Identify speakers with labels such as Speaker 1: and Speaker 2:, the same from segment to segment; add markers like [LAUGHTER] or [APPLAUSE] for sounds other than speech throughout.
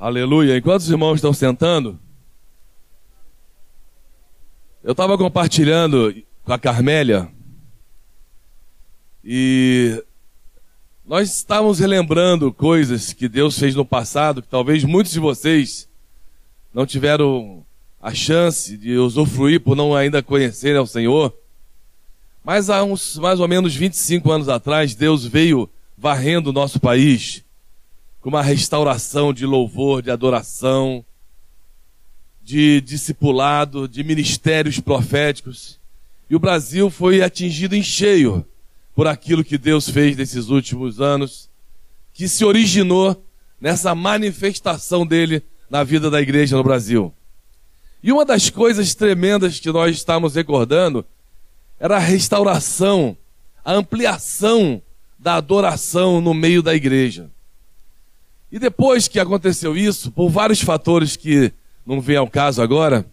Speaker 1: Aleluia. Enquanto os irmãos estão sentando, eu estava compartilhando com a Carmélia e nós estávamos relembrando coisas que Deus fez no passado, que talvez muitos de vocês não tiveram a chance de usufruir por não ainda conhecerem ao Senhor. Mas há uns mais ou menos 25 anos atrás, Deus veio varrendo o nosso país uma restauração de louvor, de adoração, de discipulado, de ministérios proféticos. E o Brasil foi atingido em cheio por aquilo que Deus fez nesses últimos anos, que se originou nessa manifestação dele na vida da igreja no Brasil. E uma das coisas tremendas que nós estamos recordando era a restauração, a ampliação da adoração no meio da igreja. E depois que aconteceu isso, por vários fatores que não vem ao caso agora,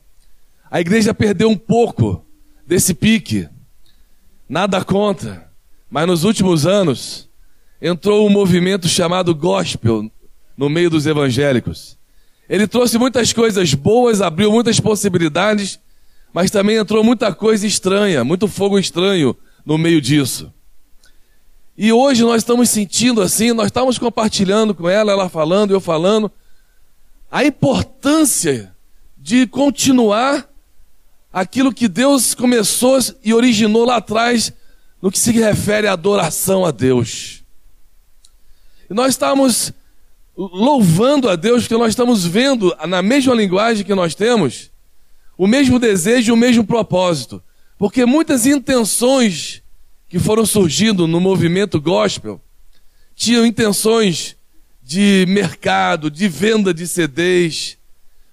Speaker 1: a igreja perdeu um pouco desse pique. Nada contra, mas nos últimos anos entrou um movimento chamado gospel no meio dos evangélicos. Ele trouxe muitas coisas boas, abriu muitas possibilidades, mas também entrou muita coisa estranha, muito fogo estranho no meio disso. E hoje nós estamos sentindo assim, nós estamos compartilhando com ela, ela falando, eu falando, a importância de continuar aquilo que Deus começou e originou lá atrás no que se refere à adoração a Deus. E nós estamos louvando a Deus porque nós estamos vendo na mesma linguagem que nós temos o mesmo desejo o mesmo propósito. Porque muitas intenções que foram surgindo no movimento gospel tinham intenções de mercado, de venda de CDs,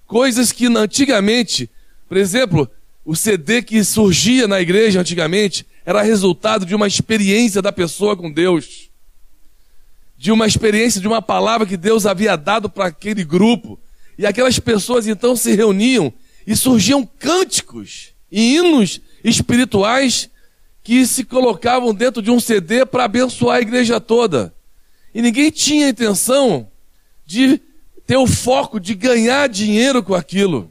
Speaker 1: coisas que antigamente, por exemplo, o CD que surgia na igreja antigamente era resultado de uma experiência da pessoa com Deus, de uma experiência de uma palavra que Deus havia dado para aquele grupo, e aquelas pessoas então se reuniam e surgiam cânticos e hinos espirituais que se colocavam dentro de um CD para abençoar a igreja toda. E ninguém tinha intenção de ter o foco de ganhar dinheiro com aquilo.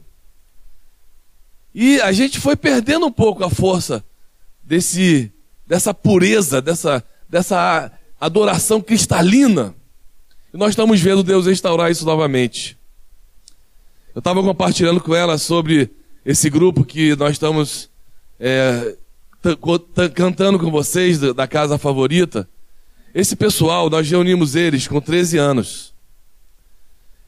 Speaker 1: E a gente foi perdendo um pouco a força desse, dessa pureza, dessa, dessa adoração cristalina. E nós estamos vendo Deus restaurar isso novamente. Eu estava compartilhando com ela sobre esse grupo que nós estamos é, cantando com vocês da casa favorita. Esse pessoal, nós reunimos eles com 13 anos.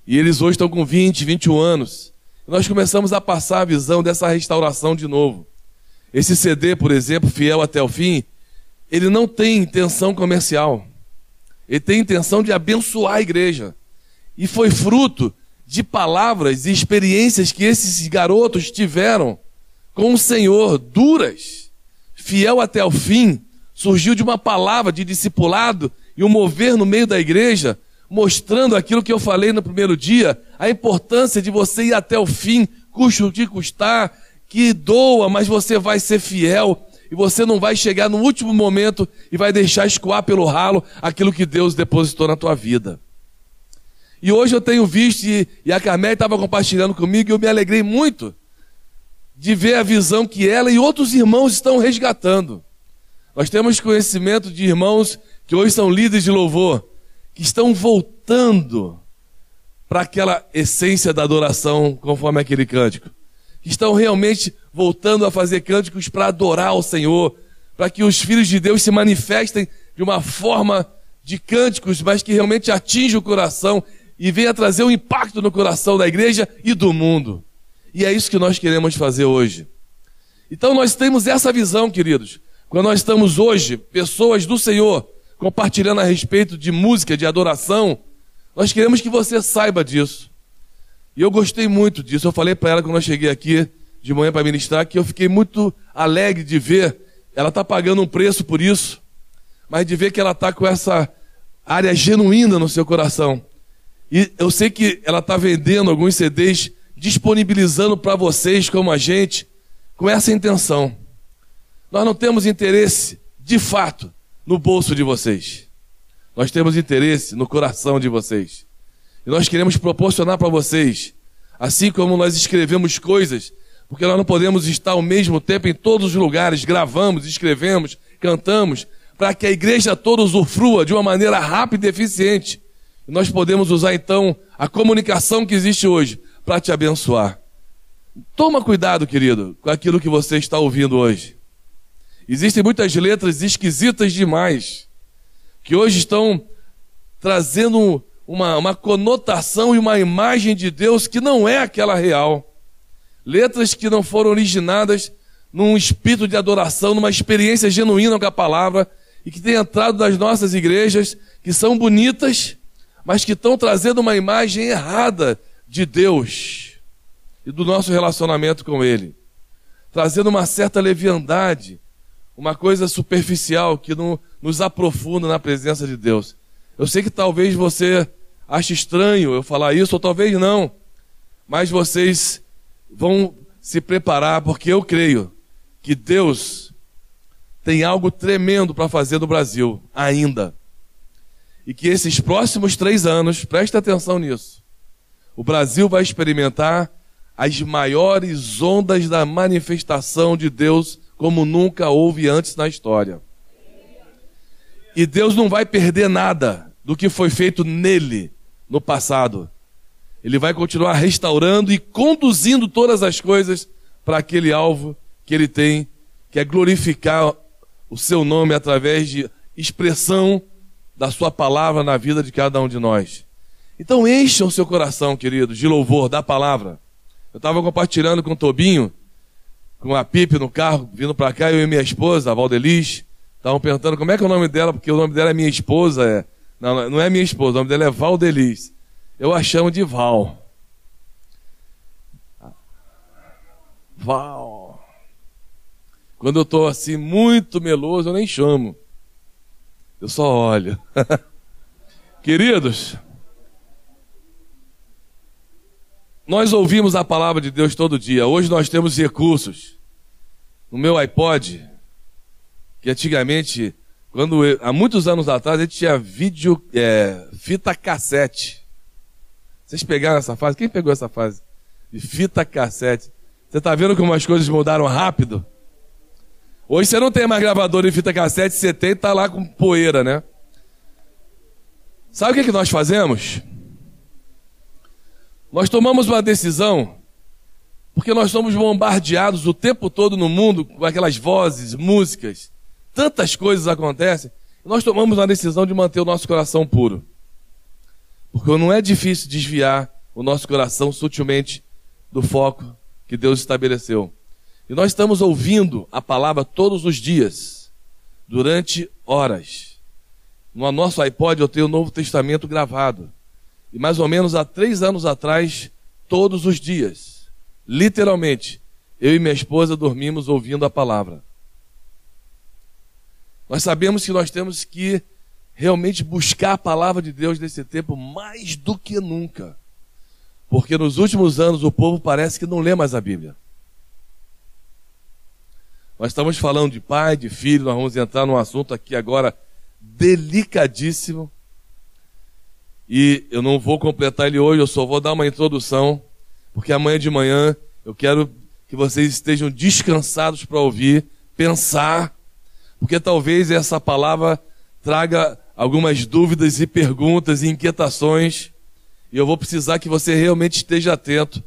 Speaker 1: E eles hoje estão com 20, 21 anos. Nós começamos a passar a visão dessa restauração de novo. Esse CD, por exemplo, Fiel até o Fim, ele não tem intenção comercial. Ele tem intenção de abençoar a igreja. E foi fruto de palavras e experiências que esses garotos tiveram com o Senhor, duras, fiel até o fim, surgiu de uma palavra de discipulado e um mover no meio da igreja, mostrando aquilo que eu falei no primeiro dia, a importância de você ir até o fim, custo de custar, que doa, mas você vai ser fiel e você não vai chegar no último momento e vai deixar escoar pelo ralo aquilo que Deus depositou na tua vida. E hoje eu tenho visto, e, e a Carmélia estava compartilhando comigo, e eu me alegrei muito de ver a visão que ela e outros irmãos estão resgatando. Nós temos conhecimento de irmãos que hoje são líderes de louvor, que estão voltando para aquela essência da adoração, conforme aquele cântico. Que estão realmente voltando a fazer cânticos para adorar o Senhor, para que os filhos de Deus se manifestem de uma forma de cânticos, mas que realmente atinja o coração e venha trazer um impacto no coração da igreja e do mundo. E é isso que nós queremos fazer hoje. Então nós temos essa visão, queridos. Quando nós estamos hoje, pessoas do Senhor, compartilhando a respeito de música, de adoração, nós queremos que você saiba disso. E eu gostei muito disso. Eu falei para ela quando eu cheguei aqui de manhã para ministrar que eu fiquei muito alegre de ver. Ela está pagando um preço por isso, mas de ver que ela está com essa área genuína no seu coração. E eu sei que ela está vendendo alguns CDs, disponibilizando para vocês, como a gente, com essa intenção. Nós não temos interesse, de fato, no bolso de vocês. Nós temos interesse no coração de vocês. E nós queremos proporcionar para vocês, assim como nós escrevemos coisas, porque nós não podemos estar ao mesmo tempo em todos os lugares, gravamos, escrevemos, cantamos, para que a igreja toda usufrua de uma maneira rápida e eficiente. E nós podemos usar então a comunicação que existe hoje para te abençoar. Toma cuidado, querido, com aquilo que você está ouvindo hoje. Existem muitas letras esquisitas demais, que hoje estão trazendo uma, uma conotação e uma imagem de Deus que não é aquela real. Letras que não foram originadas num espírito de adoração, numa experiência genuína com a palavra, e que tem entrado nas nossas igrejas, que são bonitas, mas que estão trazendo uma imagem errada de Deus e do nosso relacionamento com Ele, trazendo uma certa leviandade, uma coisa superficial que não nos aprofunda na presença de Deus. Eu sei que talvez você ache estranho eu falar isso, ou talvez não, mas vocês vão se preparar, porque eu creio que Deus tem algo tremendo para fazer no Brasil ainda. E que esses próximos três anos, preste atenção nisso, o Brasil vai experimentar as maiores ondas da manifestação de Deus como nunca houve antes na história. E Deus não vai perder nada do que foi feito nele no passado. Ele vai continuar restaurando e conduzindo todas as coisas para aquele alvo que ele tem, que é glorificar o seu nome através de expressão da sua palavra na vida de cada um de nós. Então encha o seu coração, querido, de louvor da palavra. Eu estava compartilhando com o Tobinho, com a Pipe no carro, vindo para cá, eu e minha esposa, a Valdeliz, estavam perguntando como é que é o nome dela, porque o nome dela é minha esposa, é. Não, não é minha esposa, o nome dela é Valdeliz. Eu a chamo de Val. Val. Quando eu estou assim, muito meloso, eu nem chamo. Eu só olho. [LAUGHS] Queridos, nós ouvimos a palavra de Deus todo dia. Hoje nós temos recursos. No meu iPod, que antigamente, quando eu, há muitos anos atrás, a gente tinha vídeo, é, fita cassete. Vocês pegaram essa fase? Quem pegou essa fase? De fita cassete. Você está vendo como as coisas mudaram rápido? Hoje você não tem mais gravador de fita cassete, você tem, tá lá com poeira, né? Sabe o que, que nós fazemos? Nós tomamos uma decisão porque nós somos bombardeados o tempo todo no mundo com aquelas vozes, músicas, tantas coisas acontecem. Nós tomamos uma decisão de manter o nosso coração puro. Porque não é difícil desviar o nosso coração sutilmente do foco que Deus estabeleceu. E nós estamos ouvindo a palavra todos os dias, durante horas. No nosso iPod eu tenho o Novo Testamento gravado. E mais ou menos há três anos atrás, todos os dias, literalmente, eu e minha esposa dormimos ouvindo a palavra. Nós sabemos que nós temos que realmente buscar a palavra de Deus nesse tempo mais do que nunca. Porque nos últimos anos o povo parece que não lê mais a Bíblia. Nós estamos falando de pai, de filho, nós vamos entrar num assunto aqui agora delicadíssimo. E eu não vou completar ele hoje, eu só vou dar uma introdução, porque amanhã de manhã eu quero que vocês estejam descansados para ouvir, pensar, porque talvez essa palavra traga algumas dúvidas e perguntas e inquietações, e eu vou precisar que você realmente esteja atento.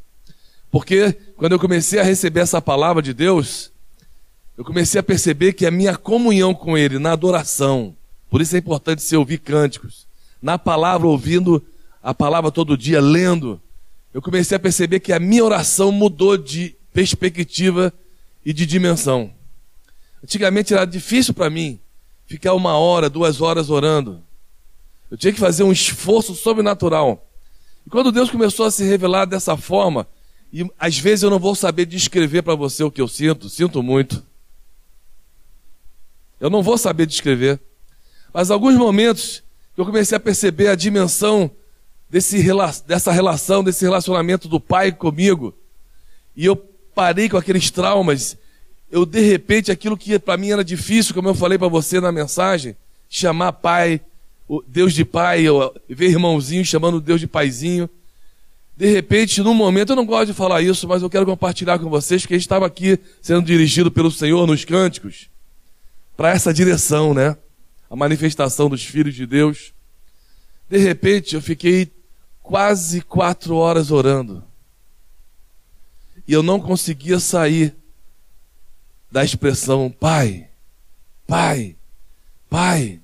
Speaker 1: Porque quando eu comecei a receber essa palavra de Deus, eu comecei a perceber que a minha comunhão com Ele na adoração, por isso é importante se ouvir cânticos, na palavra, ouvindo a palavra todo dia, lendo, eu comecei a perceber que a minha oração mudou de perspectiva e de dimensão. Antigamente era difícil para mim ficar uma hora, duas horas orando. Eu tinha que fazer um esforço sobrenatural. E quando Deus começou a se revelar dessa forma, e às vezes eu não vou saber descrever para você o que eu sinto, sinto muito. Eu não vou saber descrever. Mas alguns momentos eu comecei a perceber a dimensão desse, dessa relação, desse relacionamento do pai comigo. E eu parei com aqueles traumas. Eu, de repente, aquilo que para mim era difícil, como eu falei para você na mensagem, chamar pai, Deus de pai, eu ver irmãozinho chamando Deus de paizinho. De repente, num momento, eu não gosto de falar isso, mas eu quero compartilhar com vocês que a gente estava aqui sendo dirigido pelo Senhor nos cânticos para essa direção, né? A manifestação dos filhos de Deus. De repente, eu fiquei quase quatro horas orando. E eu não conseguia sair da expressão Pai, Pai, Pai.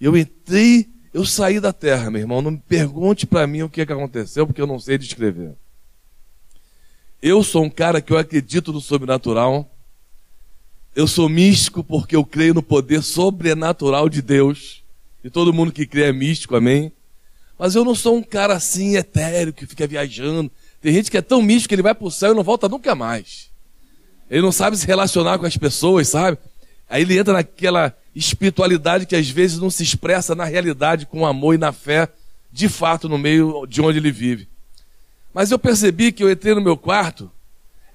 Speaker 1: Eu entrei, eu saí da terra, meu irmão. Não me pergunte para mim o que, é que aconteceu, porque eu não sei descrever. Eu sou um cara que eu acredito no sobrenatural. Eu sou místico porque eu creio no poder sobrenatural de Deus. E todo mundo que crê é místico, amém? Mas eu não sou um cara assim etéreo que fica viajando. Tem gente que é tão místico que ele vai pro céu e não volta nunca mais. Ele não sabe se relacionar com as pessoas, sabe? Aí ele entra naquela espiritualidade que às vezes não se expressa na realidade com amor e na fé, de fato, no meio de onde ele vive. Mas eu percebi que eu entrei no meu quarto,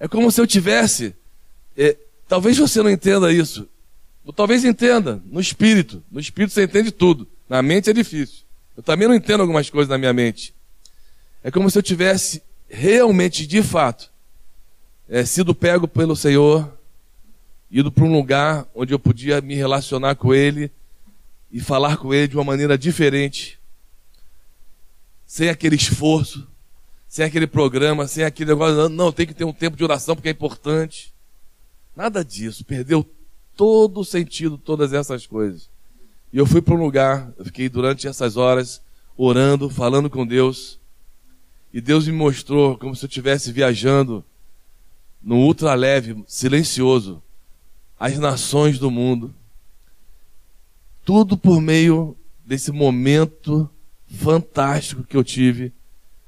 Speaker 1: é como se eu tivesse. É, talvez você não entenda isso. Ou talvez entenda, no espírito. No espírito você entende tudo. Na mente é difícil. Eu também não entendo algumas coisas na minha mente. É como se eu tivesse realmente, de fato, é, sido pego pelo Senhor ido para um lugar onde eu podia me relacionar com ele e falar com ele de uma maneira diferente, sem aquele esforço, sem aquele programa, sem aquele negócio, não, tem que ter um tempo de oração porque é importante. Nada disso, perdeu todo o sentido, todas essas coisas. E eu fui para um lugar, eu fiquei durante essas horas orando, falando com Deus, e Deus me mostrou como se eu estivesse viajando no ultra leve, silencioso, as nações do mundo. Tudo por meio desse momento fantástico que eu tive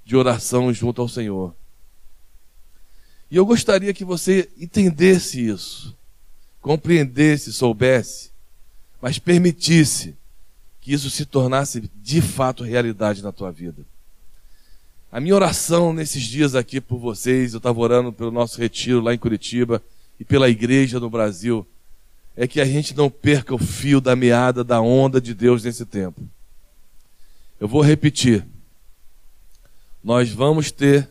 Speaker 1: de oração junto ao Senhor. E eu gostaria que você entendesse isso, compreendesse, soubesse, mas permitisse que isso se tornasse de fato realidade na tua vida. A minha oração nesses dias aqui por vocês, eu estava orando pelo nosso retiro lá em Curitiba, e pela igreja no Brasil é que a gente não perca o fio da meada da onda de Deus nesse tempo. Eu vou repetir. Nós vamos ter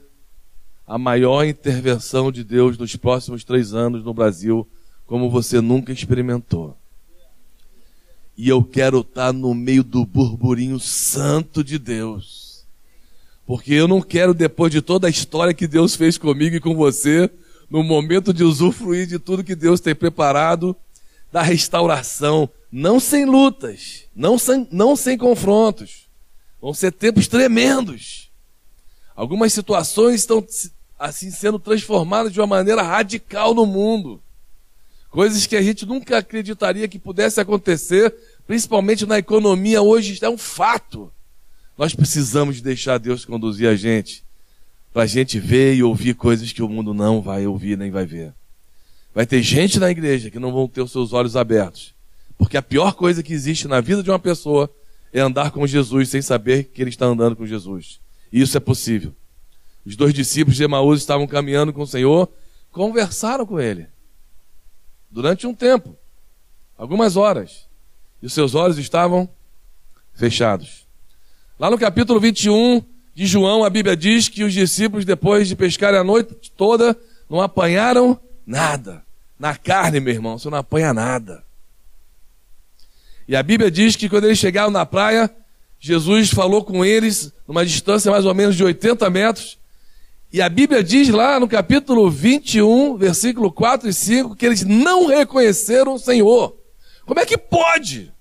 Speaker 1: a maior intervenção de Deus nos próximos três anos no Brasil, como você nunca experimentou. E eu quero estar no meio do burburinho santo de Deus. Porque eu não quero, depois de toda a história que Deus fez comigo e com você, no momento de usufruir de tudo que Deus tem preparado, da restauração, não sem lutas, não sem, não sem confrontos. Vão ser tempos tremendos. Algumas situações estão assim sendo transformadas de uma maneira radical no mundo. Coisas que a gente nunca acreditaria que pudesse acontecer, principalmente na economia hoje, é um fato. Nós precisamos deixar Deus conduzir a gente para a gente ver e ouvir coisas que o mundo não vai ouvir nem vai ver. Vai ter gente na igreja que não vão ter os seus olhos abertos. Porque a pior coisa que existe na vida de uma pessoa é andar com Jesus sem saber que ele está andando com Jesus. E isso é possível. Os dois discípulos de Emaús estavam caminhando com o Senhor, conversaram com ele. Durante um tempo, algumas horas. E os seus olhos estavam fechados. Lá no capítulo 21, de João, a Bíblia diz que os discípulos, depois de pescarem a noite toda, não apanharam nada. Na carne, meu irmão, você não apanha nada. E a Bíblia diz que quando eles chegaram na praia, Jesus falou com eles numa distância mais ou menos de 80 metros. E a Bíblia diz lá no capítulo 21, versículo 4 e 5, que eles não reconheceram o Senhor. Como é que pode?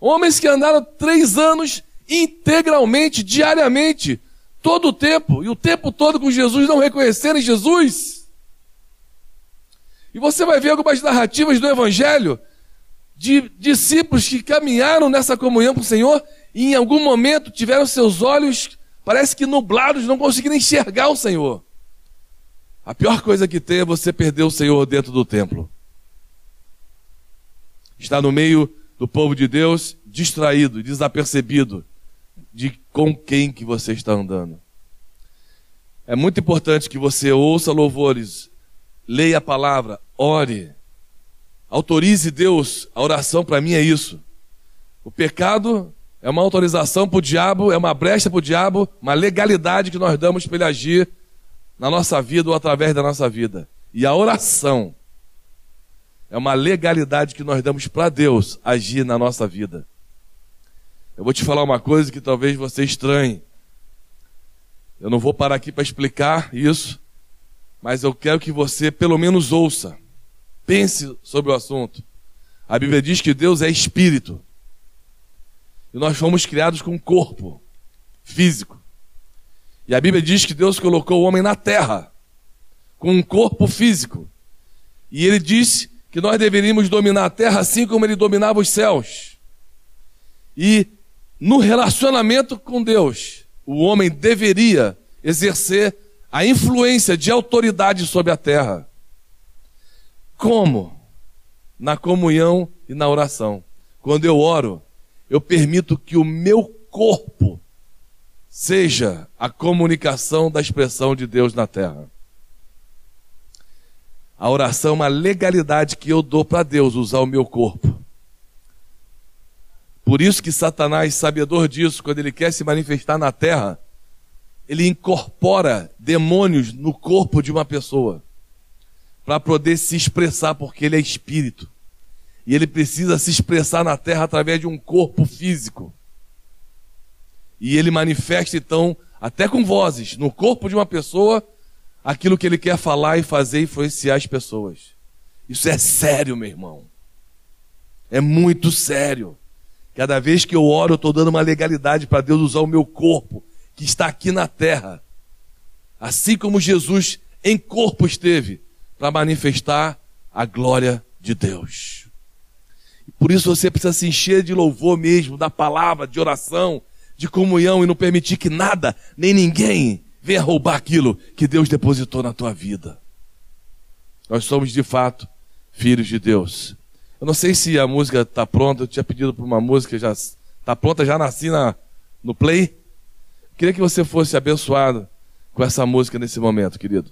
Speaker 1: Homens que andaram três anos integralmente, diariamente, todo o tempo, e o tempo todo com Jesus, não reconhecerem Jesus. E você vai ver algumas narrativas do Evangelho de discípulos que caminharam nessa comunhão com o Senhor e em algum momento tiveram seus olhos, parece que nublados, não conseguiram enxergar o Senhor. A pior coisa que tem é você perder o Senhor dentro do templo. Está no meio do povo de Deus, distraído, desapercebido, de com quem que você está andando. É muito importante que você ouça louvores, leia a palavra, ore, autorize Deus. A oração para mim é isso. O pecado é uma autorização para o diabo, é uma brecha para o diabo, uma legalidade que nós damos para ele agir na nossa vida ou através da nossa vida. E a oração é uma legalidade que nós damos para Deus agir na nossa vida. Eu vou te falar uma coisa que talvez você estranhe. Eu não vou parar aqui para explicar isso, mas eu quero que você pelo menos ouça. Pense sobre o assunto. A Bíblia diz que Deus é espírito. Nós fomos criados com um corpo físico. E a Bíblia diz que Deus colocou o homem na terra com um corpo físico. E ele disse que nós deveríamos dominar a terra assim como ele dominava os céus. E no relacionamento com Deus, o homem deveria exercer a influência de autoridade sobre a terra. Como? Na comunhão e na oração. Quando eu oro, eu permito que o meu corpo seja a comunicação da expressão de Deus na terra. A oração é uma legalidade que eu dou para Deus usar o meu corpo. Por isso que Satanás, sabedor disso, quando ele quer se manifestar na terra, ele incorpora demônios no corpo de uma pessoa para poder se expressar, porque ele é espírito. E ele precisa se expressar na terra através de um corpo físico. E ele manifesta então, até com vozes, no corpo de uma pessoa, aquilo que ele quer falar e fazer e influenciar as pessoas. Isso é sério, meu irmão. É muito sério. Cada vez que eu oro, eu estou dando uma legalidade para Deus usar o meu corpo, que está aqui na terra. Assim como Jesus em corpo esteve, para manifestar a glória de Deus. Por isso você precisa se encher de louvor mesmo, da palavra, de oração, de comunhão e não permitir que nada, nem ninguém venha roubar aquilo que Deus depositou na tua vida. Nós somos de fato filhos de Deus. Eu não sei se a música está pronta, eu tinha pedido para uma música, já está pronta, já nasci na, no play. Queria que você fosse abençoado com essa música nesse momento, querido.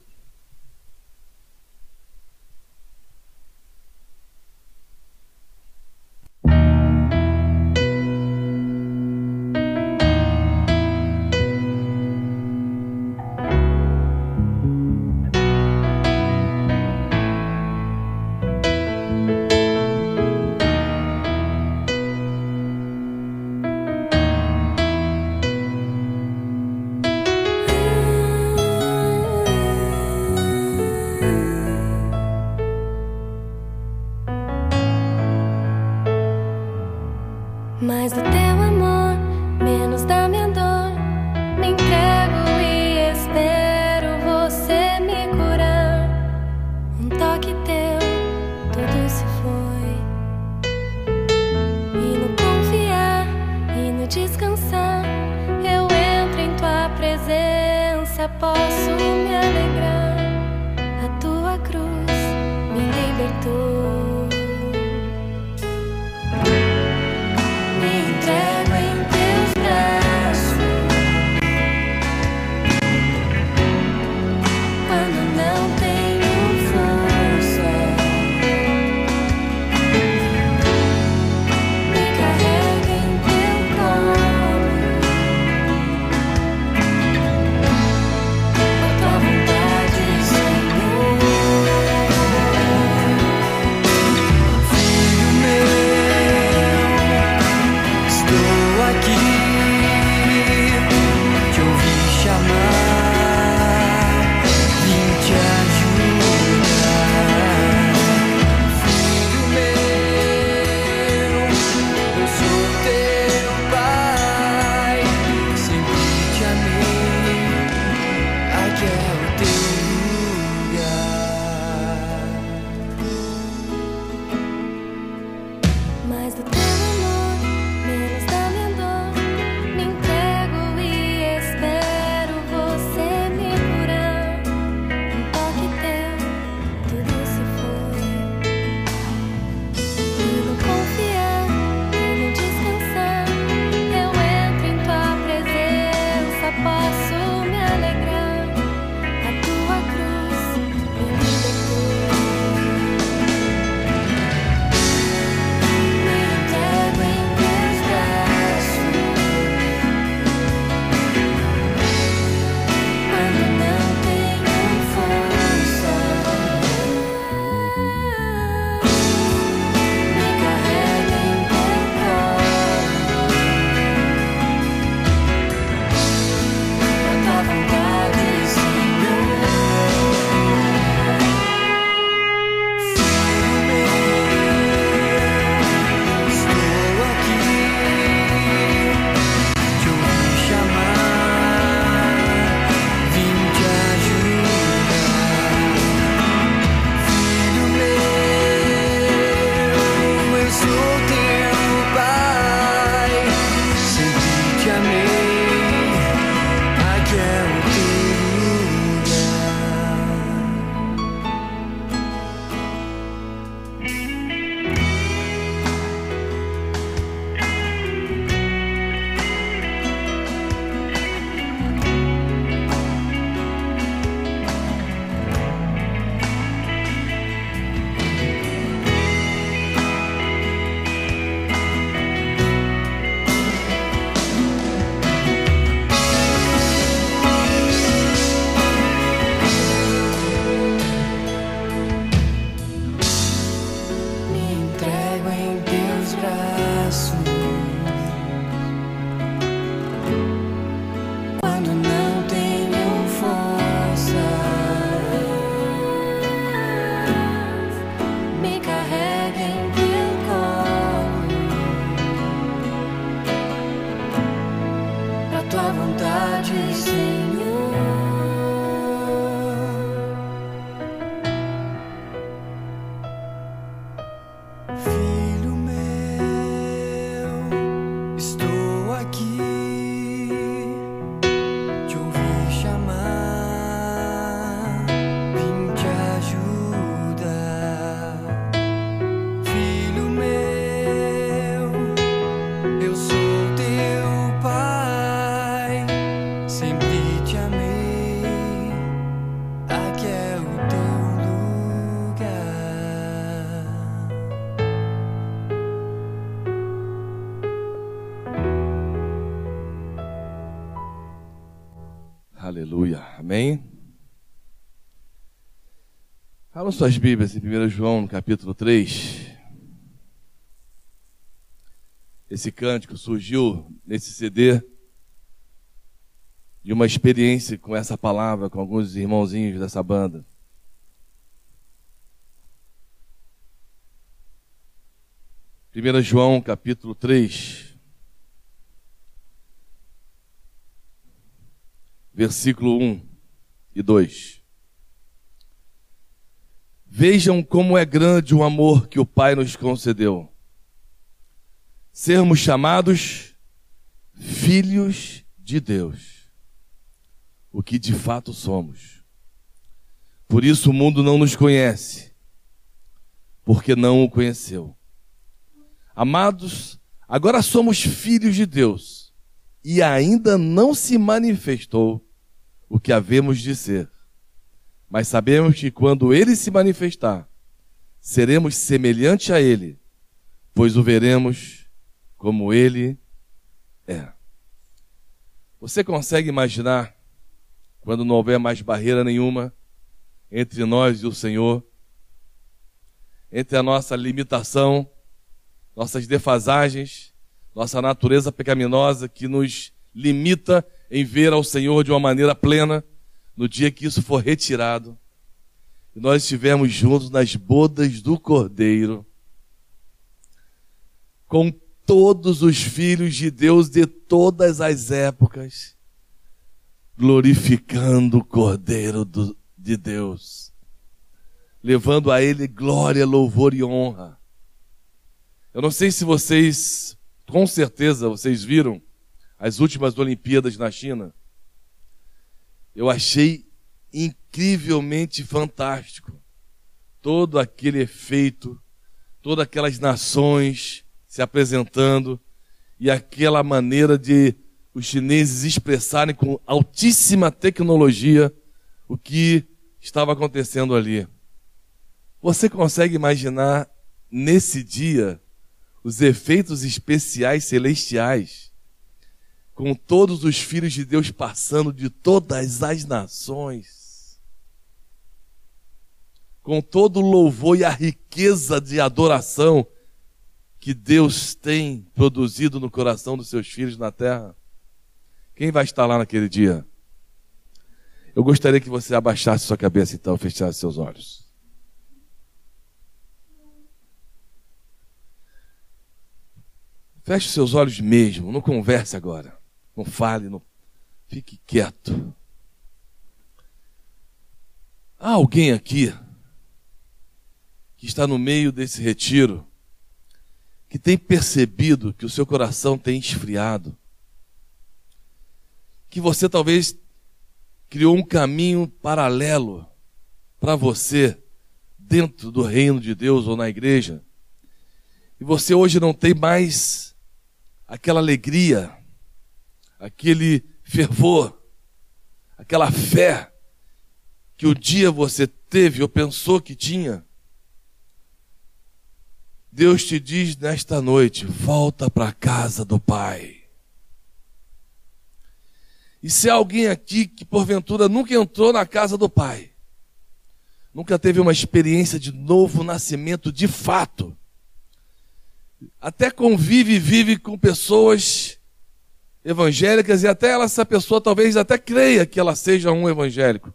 Speaker 1: posso Amém? Abram suas Bíblias em 1 João, no capítulo 3. Esse cântico surgiu nesse CD de uma experiência com essa palavra com alguns irmãozinhos dessa banda. Primeira João, capítulo 3. versículo 1 e 2. Vejam como é grande o amor que o Pai nos concedeu. Sermos chamados filhos de Deus, o que de fato somos. Por isso o mundo não nos conhece, porque não o conheceu. Amados, agora somos filhos de Deus e ainda não se manifestou o que havemos de ser. Mas sabemos que quando ele se manifestar, seremos semelhante a ele, pois o veremos como ele é. Você consegue imaginar quando não houver mais barreira nenhuma entre nós e o Senhor, entre a nossa limitação, nossas defasagens, nossa natureza pecaminosa que nos limita em ver ao Senhor de uma maneira plena no dia que isso for retirado. E nós estivermos juntos nas bodas do Cordeiro, com todos os filhos de Deus de todas as épocas, glorificando o Cordeiro do, de Deus, levando a Ele glória, louvor e honra. Eu não sei se vocês, com certeza, vocês viram as últimas Olimpíadas na China, eu achei incrivelmente fantástico todo aquele efeito, todas aquelas nações se apresentando e aquela maneira de os chineses expressarem com altíssima tecnologia o que estava acontecendo ali. Você consegue imaginar nesse dia os efeitos especiais celestiais com todos os filhos de Deus passando de todas as nações, com todo o louvor e a riqueza de adoração que Deus tem produzido no coração dos seus filhos na terra. Quem vai estar lá naquele dia? Eu gostaria que você abaixasse sua cabeça então, fechasse seus olhos. Feche seus olhos mesmo, não converse agora. Não fale, não fique quieto. Há alguém aqui que está no meio desse retiro que tem percebido que o seu coração tem esfriado, que você talvez criou um caminho paralelo para você dentro do reino de Deus ou na igreja, e você hoje não tem mais aquela alegria, aquele fervor, aquela fé que o dia você teve ou pensou que tinha. Deus te diz nesta noite: volta para a casa do Pai. E se há alguém aqui que porventura nunca entrou na casa do Pai, nunca teve uma experiência de novo nascimento de fato, até convive e vive com pessoas evangélicas e até ela, essa pessoa talvez até creia que ela seja um evangélico,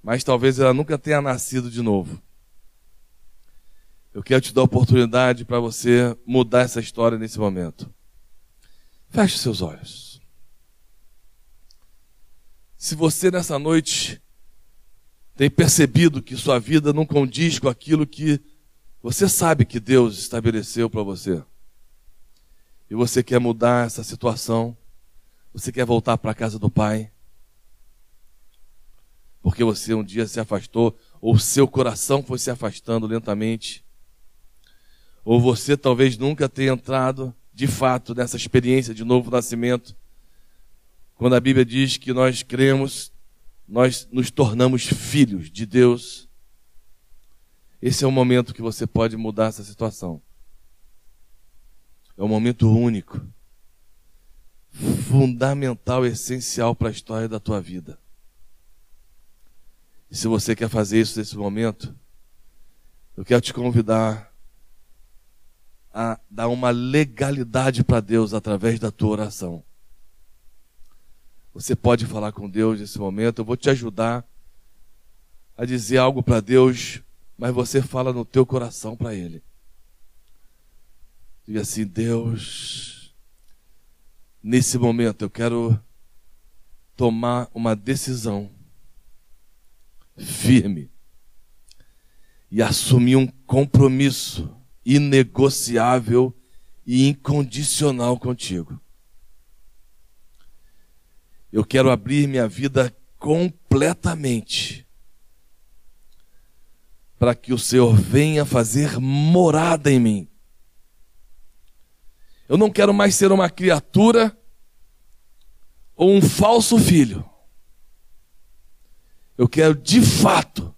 Speaker 1: mas talvez ela nunca tenha nascido de novo. Eu quero te dar oportunidade para você mudar essa história nesse momento. Feche seus olhos. Se você nessa noite tem percebido que sua vida não condiz com aquilo que você sabe que Deus estabeleceu para você, e você quer mudar essa situação, você quer voltar para a casa do Pai, porque você um dia se afastou, ou seu coração foi se afastando lentamente, ou você talvez nunca tenha entrado de fato nessa experiência de novo nascimento. Quando a Bíblia diz que nós cremos, nós nos tornamos filhos de Deus. Esse é o momento que você pode mudar essa situação. É um momento único. fundamental, essencial para a história da tua vida. E se você quer fazer isso nesse momento, eu quero te convidar a dar uma legalidade para Deus através da tua oração. Você pode falar com Deus nesse momento, eu vou te ajudar a dizer algo para Deus, mas você fala no teu coração para Ele. Diga assim: Deus, nesse momento eu quero tomar uma decisão firme e assumir um compromisso inegociável e incondicional contigo. Eu quero abrir minha vida completamente para que o Senhor venha fazer morada em mim. Eu não quero mais ser uma criatura ou um falso filho. Eu quero de fato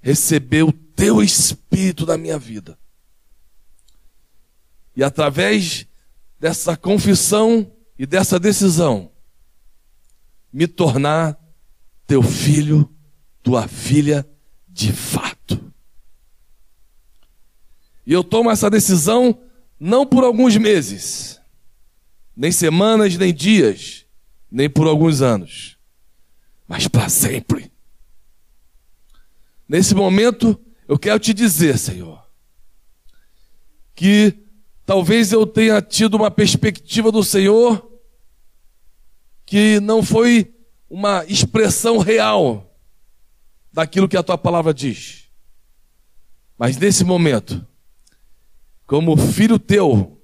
Speaker 1: receber o teu espírito na minha vida. E através dessa confissão e dessa decisão, me tornar teu filho, tua filha de fato. E eu tomo essa decisão não por alguns meses, nem semanas, nem dias, nem por alguns anos mas para sempre. Nesse momento, eu quero te dizer, Senhor, que talvez eu tenha tido uma perspectiva do Senhor que não foi uma expressão real daquilo que a tua palavra diz. Mas nesse momento, como filho teu,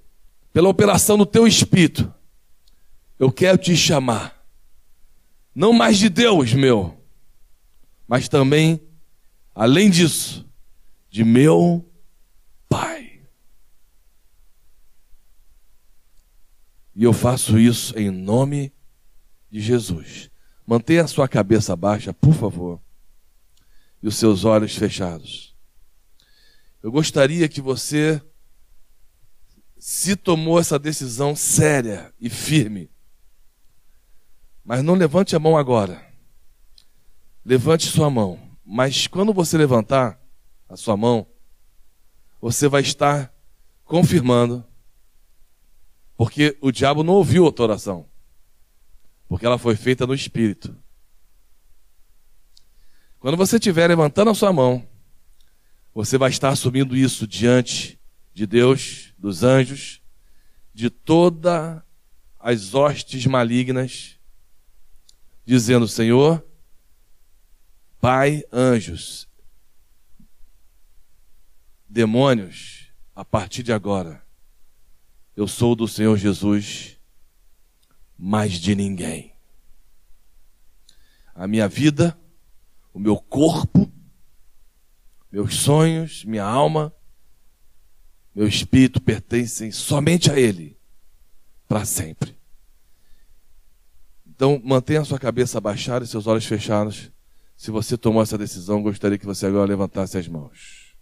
Speaker 1: pela operação do teu espírito, eu quero te chamar não mais de Deus, meu, mas também, além disso, de meu Pai. E eu faço isso em nome de Jesus. Mantenha a sua cabeça baixa, por favor, e os seus olhos fechados. Eu gostaria que você, se tomou essa decisão séria e firme, mas não levante a mão agora. Levante sua mão. Mas quando você levantar a sua mão, você vai estar confirmando. Porque o diabo não ouviu a tua oração. Porque ela foi feita no espírito. Quando você estiver levantando a sua mão, você vai estar assumindo isso diante de Deus, dos anjos, de todas as hostes malignas dizendo: Senhor, Pai, anjos, demônios, a partir de agora, eu sou do Senhor Jesus, mais de ninguém. A minha vida, o meu corpo, meus sonhos, minha alma, meu espírito pertencem somente a Ele, para sempre. Então, mantenha sua cabeça abaixada e seus olhos fechados. Se você tomou essa decisão, gostaria que você agora levantasse as mãos.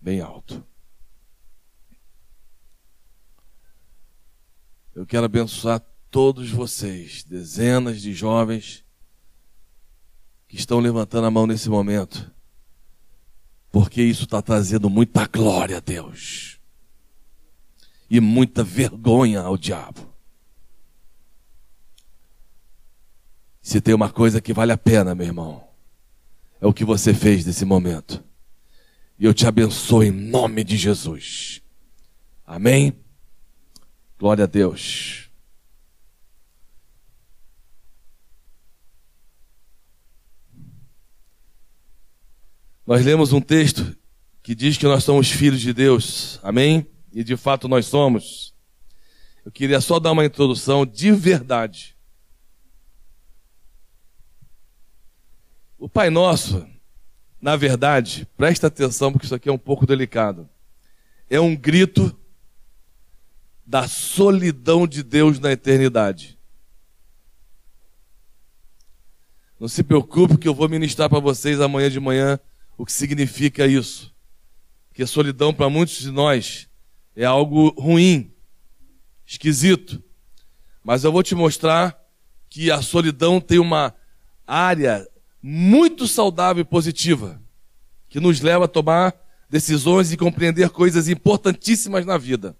Speaker 1: Bem alto. Eu quero abençoar todos vocês, dezenas de jovens que estão levantando a mão nesse momento, porque isso está trazendo muita glória a Deus e muita vergonha ao diabo. Se tem uma coisa que vale a pena, meu irmão, é o que você fez nesse momento. E eu te abençoo em nome de Jesus. Amém? Glória a Deus. Nós lemos um texto que diz que nós somos filhos de Deus. Amém? E de fato nós somos. Eu queria só dar uma introdução de verdade O Pai Nosso, na verdade, presta atenção porque isso aqui é um pouco delicado. É um grito da solidão de Deus na eternidade. Não se preocupe que eu vou ministrar para vocês amanhã de manhã o que significa isso. Porque solidão para muitos de nós é algo ruim, esquisito. Mas eu vou te mostrar que a solidão tem uma área muito saudável e positiva, que nos leva a tomar decisões e compreender coisas importantíssimas na vida.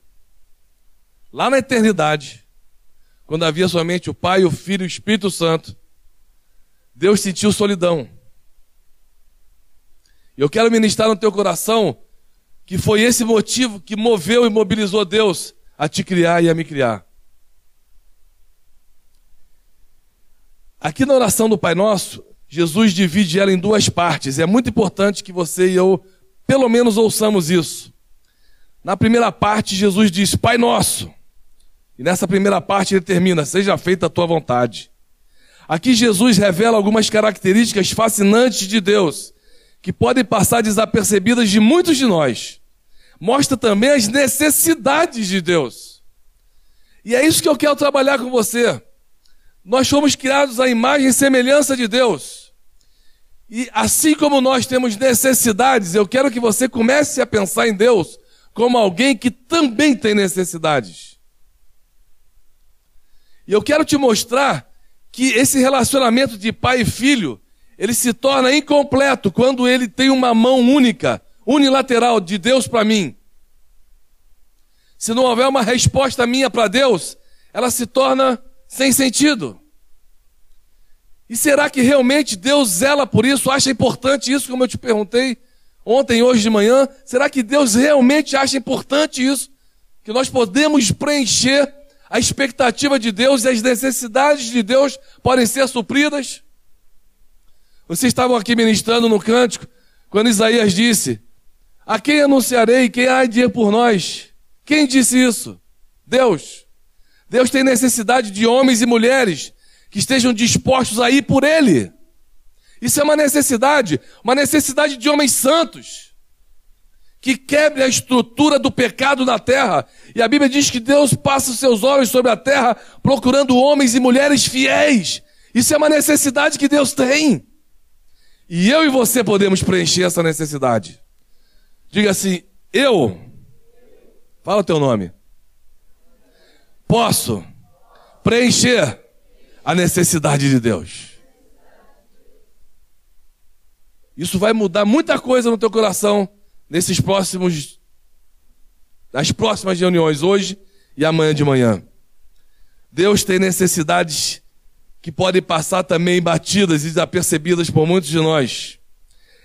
Speaker 1: Lá na eternidade, quando havia somente o Pai, o Filho e o Espírito Santo, Deus sentiu solidão. Eu quero ministrar no teu coração que foi esse motivo que moveu e mobilizou Deus a te criar e a me criar. Aqui na oração do Pai Nosso, Jesus divide ela em duas partes. É muito importante que você e eu, pelo menos, ouçamos isso. Na primeira parte, Jesus diz: Pai Nosso. E nessa primeira parte ele termina: Seja feita a tua vontade. Aqui Jesus revela algumas características fascinantes de Deus, que podem passar desapercebidas de muitos de nós. Mostra também as necessidades de Deus. E é isso que eu quero trabalhar com você. Nós fomos criados à imagem e semelhança de Deus. E assim como nós temos necessidades, eu quero que você comece a pensar em Deus como alguém que também tem necessidades. E eu quero te mostrar que esse relacionamento de pai e filho, ele se torna incompleto quando ele tem uma mão única, unilateral de Deus para mim. Se não houver uma resposta minha para Deus, ela se torna sem sentido. E será que realmente Deus zela por isso, acha importante isso, como eu te perguntei ontem, hoje de manhã? Será que Deus realmente acha importante isso? Que nós podemos preencher a expectativa de Deus e as necessidades de Deus podem ser supridas? Vocês estavam aqui ministrando no cântico, quando Isaías disse: A quem anunciarei, quem há de ir por nós? Quem disse isso? Deus. Deus tem necessidade de homens e mulheres que estejam dispostos a ir por Ele. Isso é uma necessidade, uma necessidade de homens santos, que quebre a estrutura do pecado na terra. E a Bíblia diz que Deus passa os seus olhos sobre a terra procurando homens e mulheres fiéis. Isso é uma necessidade que Deus tem. E eu e você podemos preencher essa necessidade. Diga assim: eu. Fala o teu nome posso preencher a necessidade de Deus. Isso vai mudar muita coisa no teu coração nesses próximos nas próximas reuniões hoje e amanhã de manhã. Deus tem necessidades que podem passar também batidas e desapercebidas por muitos de nós.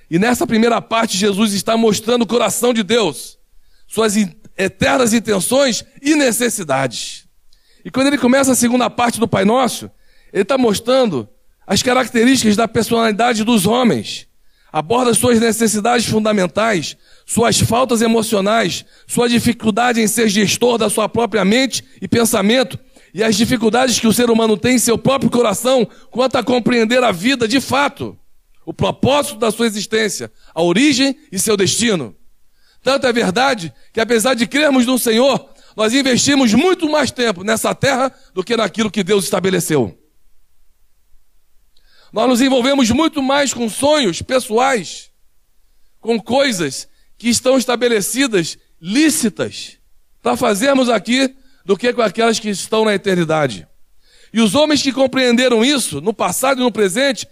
Speaker 1: E nessa primeira parte, Jesus está mostrando o coração de Deus, suas eternas intenções e necessidades. E quando ele começa a segunda parte do Pai Nosso, ele está mostrando as características da personalidade dos homens. Aborda suas necessidades fundamentais, suas faltas emocionais, sua dificuldade em ser gestor da sua própria mente e pensamento, e as dificuldades que o ser humano tem em seu próprio coração quanto a compreender a vida de fato, o propósito da sua existência, a origem e seu destino. Tanto é verdade que, apesar de crermos no Senhor, nós investimos muito mais tempo nessa terra do que naquilo que Deus estabeleceu. Nós nos envolvemos muito mais com sonhos pessoais, com coisas que estão estabelecidas, lícitas, para fazermos aqui, do que com aquelas que estão na eternidade. E os homens que compreenderam isso, no passado e no presente,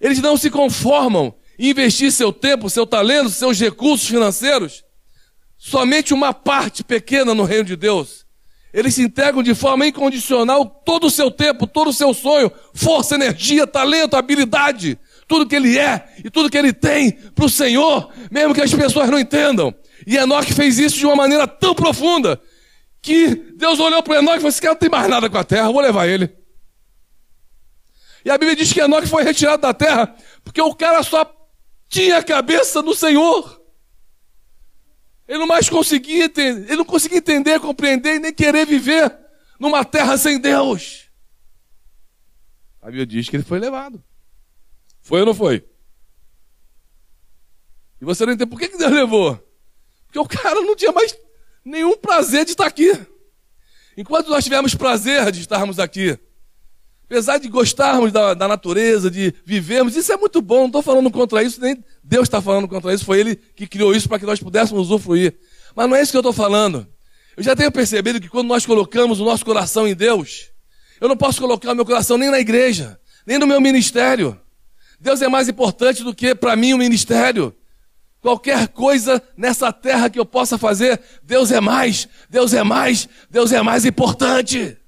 Speaker 1: eles não se conformam em investir seu tempo, seu talento, seus recursos financeiros somente uma parte pequena no reino de Deus. Eles se entregam de forma incondicional todo o seu tempo, todo o seu sonho, força, energia, talento, habilidade, tudo que ele é e tudo que ele tem para o Senhor, mesmo que as pessoas não entendam. E Enoque fez isso de uma maneira tão profunda que Deus olhou para Enoque e falou: Esse cara não tem mais nada com a terra, vou levar ele. E a Bíblia diz que Enoque foi retirado da terra porque o cara só tinha a cabeça no Senhor. Ele não mais conseguia entender, ele não conseguia entender, compreender e nem querer viver numa terra sem Deus. A Bíblia diz que ele foi levado. Foi ou não foi? E você não entende por que Deus levou? Porque o cara não tinha mais nenhum prazer de estar aqui. Enquanto nós tivemos prazer de estarmos aqui, apesar de gostarmos da, da natureza, de vivermos, isso é muito bom, não estou falando contra isso, nem Deus está falando contra isso, foi Ele que criou isso para que nós pudéssemos usufruir. Mas não é isso que eu estou falando. Eu já tenho percebido que quando nós colocamos o nosso coração em Deus, Eu não posso colocar o meu coração nem na igreja, nem no meu ministério. Deus é mais importante do que para mim o ministério. Qualquer coisa nessa terra que eu possa fazer, Deus é mais, Deus é mais, Deus é mais importante.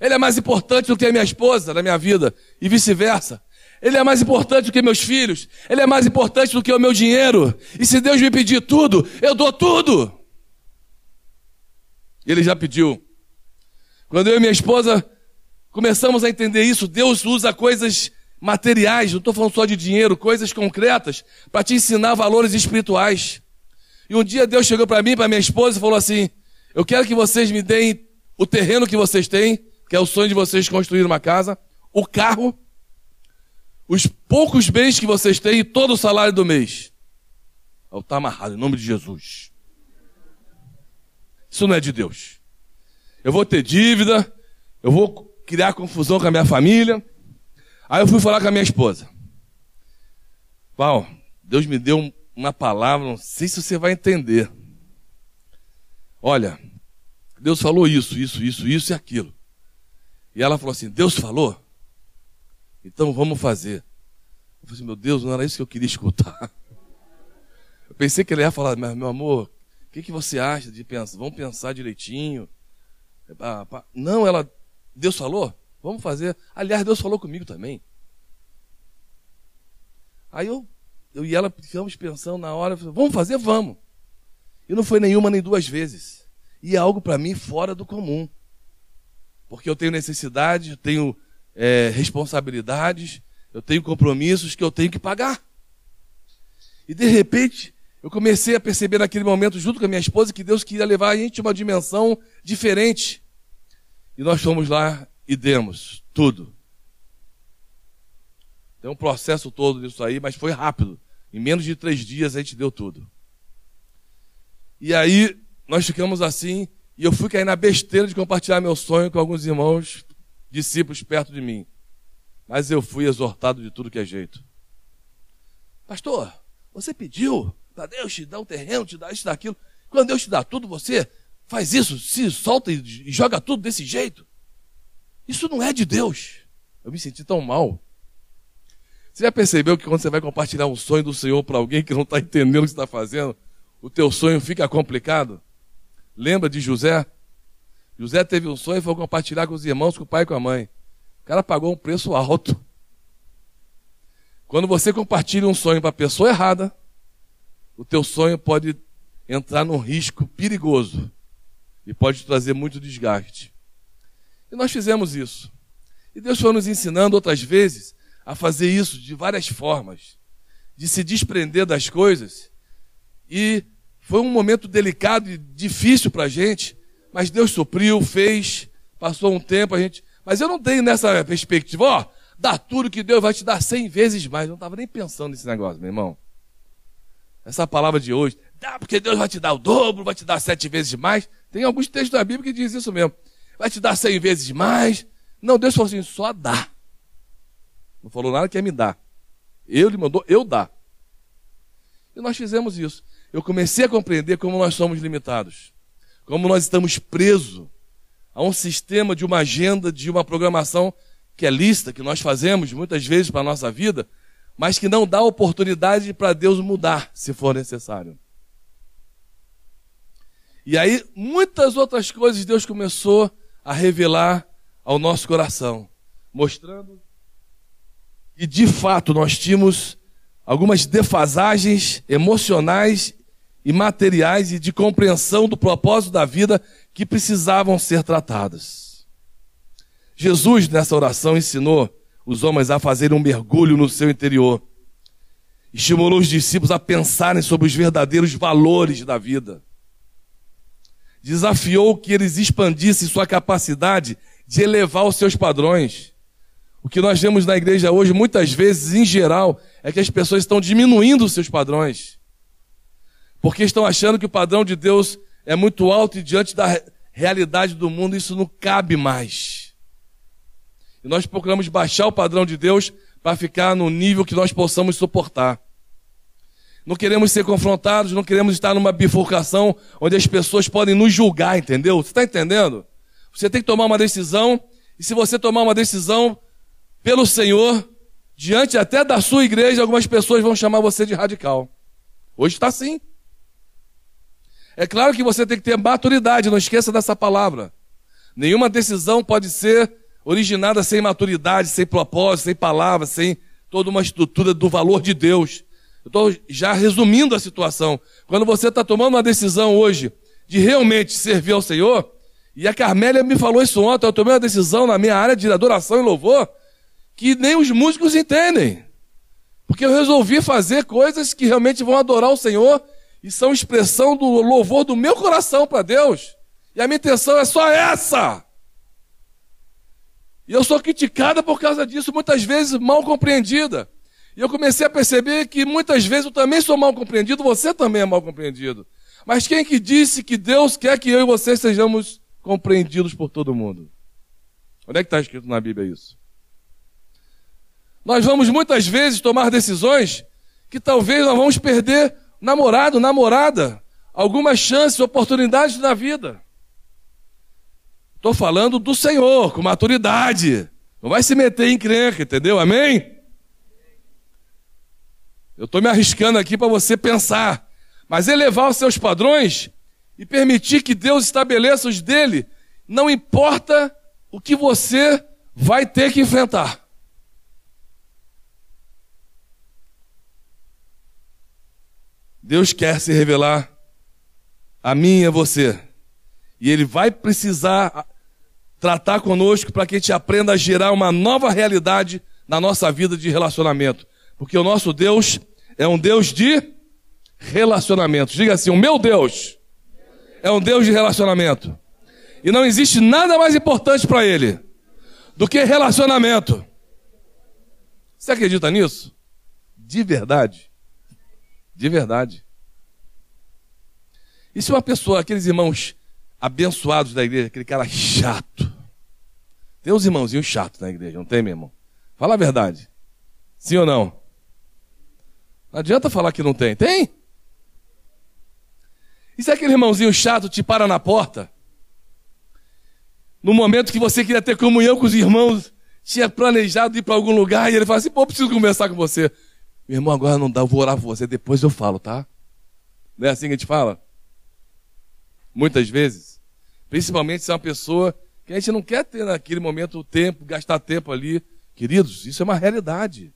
Speaker 1: Ele é mais importante do que a minha esposa na minha vida e vice-versa. Ele é mais importante do que meus filhos. Ele é mais importante do que o meu dinheiro. E se Deus me pedir tudo, eu dou tudo. Ele já pediu. Quando eu e minha esposa começamos a entender isso, Deus usa coisas materiais, não estou falando só de dinheiro, coisas concretas, para te ensinar valores espirituais. E um dia Deus chegou para mim, para minha esposa, e falou assim: Eu quero que vocês me deem o terreno que vocês têm, que é o sonho de vocês construir uma casa, o carro, os poucos bens que vocês têm e todo o salário do mês. Está amarrado, em nome de Jesus. Isso não é de Deus. Eu vou ter dívida, eu vou criar confusão com a minha família, Aí eu fui falar com a minha esposa. Val, Deus me deu uma palavra, não sei se você vai entender. Olha, Deus falou isso, isso, isso, isso e aquilo. E ela falou assim: Deus falou? Então vamos fazer. Eu falei assim, meu Deus, não era isso que eu queria escutar. Eu pensei que ele ia falar, mas meu amor, o que, que você acha de pensar? Vamos pensar direitinho. Não, ela, Deus falou? Vamos fazer. Aliás, Deus falou comigo também. Aí eu, eu e ela ficamos pensando na hora, vamos fazer? Vamos. E não foi nenhuma nem duas vezes. E é algo para mim fora do comum. Porque eu tenho necessidade, eu tenho é, responsabilidades, eu tenho compromissos que eu tenho que pagar. E de repente, eu comecei a perceber naquele momento, junto com a minha esposa, que Deus queria levar a gente a uma dimensão diferente. E nós fomos lá e demos tudo. Tem um processo todo disso aí, mas foi rápido. Em menos de três dias a gente deu tudo. E aí nós ficamos assim, e eu fui cair na besteira de compartilhar meu sonho com alguns irmãos, discípulos perto de mim. Mas eu fui exortado de tudo que é jeito. Pastor, você pediu para Deus te dar um terreno, te dar isso, daquilo. Quando Deus te dá tudo, você faz isso, se solta e joga tudo desse jeito. Isso não é de Deus. Eu me senti tão mal. Você já percebeu que quando você vai compartilhar um sonho do Senhor para alguém que não está entendendo o que está fazendo, o teu sonho fica complicado? Lembra de José? José teve um sonho e foi compartilhar com os irmãos, com o pai e com a mãe. O cara pagou um preço alto. Quando você compartilha um sonho para a pessoa errada, o teu sonho pode entrar num risco perigoso e pode trazer muito desgaste. E nós fizemos isso. E Deus foi nos ensinando outras vezes a fazer isso de várias formas, de se desprender das coisas. E foi um momento delicado e difícil para a gente, mas Deus supriu, fez, passou um tempo, a gente. Mas eu não tenho nessa perspectiva, ó, dá tudo que Deus vai te dar cem vezes mais. Eu não estava nem pensando nesse negócio, meu irmão. Essa palavra de hoje, dá porque Deus vai te dar o dobro, vai te dar sete vezes mais. Tem alguns textos da Bíblia que diz isso mesmo vai te dar cem vezes mais. Não, Deus falou assim, só dá. Não falou nada que é me dar. Eu lhe mandou, eu dar. E nós fizemos isso. Eu comecei a compreender como nós somos limitados. Como nós estamos presos a um sistema de uma agenda, de uma programação que é lista, que nós fazemos muitas vezes para a nossa vida, mas que não dá oportunidade para Deus mudar, se for necessário. E aí, muitas outras coisas Deus começou a revelar ao nosso coração, mostrando que de fato nós tínhamos algumas defasagens emocionais e materiais e de compreensão do propósito da vida que precisavam ser tratadas. Jesus, nessa oração, ensinou os homens a fazerem um mergulho no seu interior. Estimulou os discípulos a pensarem sobre os verdadeiros valores da vida desafiou que eles expandissem sua capacidade de elevar os seus padrões. O que nós vemos na igreja hoje, muitas vezes, em geral, é que as pessoas estão diminuindo os seus padrões. Porque estão achando que o padrão de Deus é muito alto e diante da realidade do mundo isso não cabe mais. E nós procuramos baixar o padrão de Deus para ficar no nível que nós possamos suportar. Não queremos ser confrontados, não queremos estar numa bifurcação onde as pessoas podem nos julgar, entendeu? Você está entendendo? Você tem que tomar uma decisão, e se você tomar uma decisão pelo Senhor, diante até da sua igreja, algumas pessoas vão chamar você de radical. Hoje está assim. É claro que você tem que ter maturidade, não esqueça dessa palavra. Nenhuma decisão pode ser originada sem maturidade, sem propósito, sem palavra, sem toda uma estrutura do valor de Deus. Eu estou já resumindo a situação. Quando você está tomando uma decisão hoje de realmente servir ao Senhor, e a Carmélia me falou isso ontem, eu tomei uma decisão na minha área de adoração e louvor, que nem os músicos entendem. Porque eu resolvi fazer coisas que realmente vão adorar o Senhor e são expressão do louvor do meu coração para Deus. E a minha intenção é só essa. E eu sou criticada por causa disso, muitas vezes mal compreendida. E eu comecei a perceber que muitas vezes eu também sou mal compreendido, você também é mal compreendido. Mas quem que disse que Deus quer que eu e você sejamos compreendidos por todo mundo? Onde é que está escrito na Bíblia isso? Nós vamos muitas vezes tomar decisões que talvez nós vamos perder namorado, namorada, algumas chances, oportunidades na vida. Estou falando do Senhor, com maturidade. Não vai se meter em crenca, entendeu? Amém? Eu estou me arriscando aqui para você pensar. Mas elevar os seus padrões e permitir que Deus estabeleça os dele, não importa o que você vai ter que enfrentar. Deus quer se revelar a mim e a você. E Ele vai precisar tratar conosco para que a gente aprenda a gerar uma nova realidade na nossa vida de relacionamento. Porque o nosso Deus é um Deus de relacionamento. Diga assim: o meu Deus é um Deus de relacionamento. E não existe nada mais importante para Ele do que relacionamento. Você acredita nisso? De verdade. De verdade. E se uma pessoa, aqueles irmãos abençoados da igreja, aquele cara chato. Tem uns irmãozinhos chatos na igreja, não tem, meu irmão? Fala a verdade. Sim ou não? Não adianta falar que não tem. Tem? E se aquele irmãozinho chato te para na porta? No momento que você queria ter comunhão com os irmãos, tinha planejado ir para algum lugar, e ele fala assim: pô, preciso conversar com você. Meu irmão, agora não dá, eu vou orar por você, depois eu falo, tá? Não é assim que a gente fala? Muitas vezes. Principalmente se é uma pessoa que a gente não quer ter naquele momento o tempo, gastar tempo ali. Queridos, isso é uma realidade.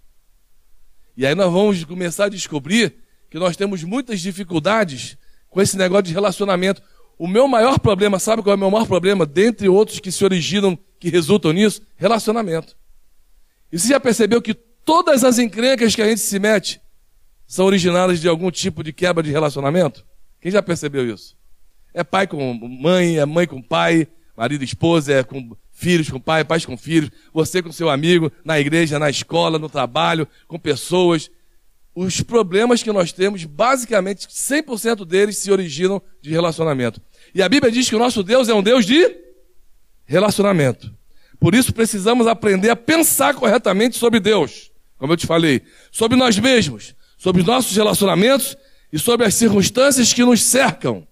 Speaker 1: E aí nós vamos começar a descobrir que nós temos muitas dificuldades com esse negócio de relacionamento. O meu maior problema, sabe qual é o meu maior problema? Dentre outros que se originam, que resultam nisso? Relacionamento. E você já percebeu que todas as encrencas que a gente se mete são originadas de algum tipo de quebra de relacionamento? Quem já percebeu isso? É pai com mãe, é mãe com pai, marido e esposa, é com filhos com pai, pais com filhos, você com seu amigo, na igreja, na escola, no trabalho, com pessoas. Os problemas que nós temos, basicamente, 100% deles se originam de relacionamento. E a Bíblia diz que o nosso Deus é um Deus de relacionamento. Por isso precisamos aprender a pensar corretamente sobre Deus como eu te falei, sobre nós mesmos, sobre os nossos relacionamentos e sobre as circunstâncias que nos cercam.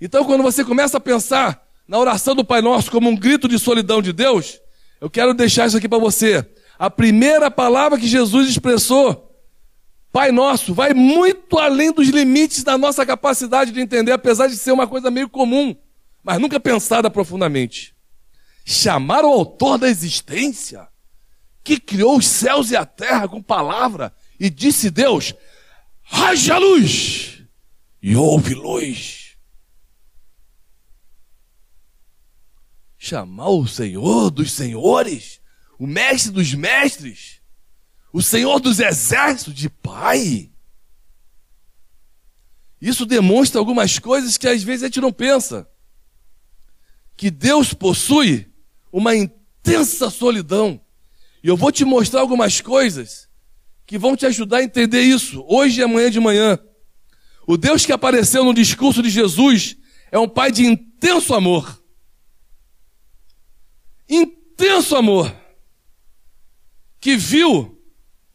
Speaker 1: Então, quando você começa a pensar na oração do Pai Nosso como um grito de solidão de Deus, eu quero deixar isso aqui para você. A primeira palavra que Jesus expressou, Pai Nosso, vai muito além dos limites da nossa capacidade de entender, apesar de ser uma coisa meio comum, mas nunca pensada profundamente. Chamar o autor da existência que criou os céus e a terra com palavra, e disse Deus: haja luz, e houve luz. Chamar o Senhor dos senhores, o mestre dos mestres, o Senhor dos exércitos de Pai. Isso demonstra algumas coisas que às vezes a gente não pensa. Que Deus possui uma intensa solidão e eu vou te mostrar algumas coisas que vão te ajudar a entender isso, hoje e amanhã de manhã. O Deus que apareceu no discurso de Jesus é um pai de intenso amor. Intenso amor. Que viu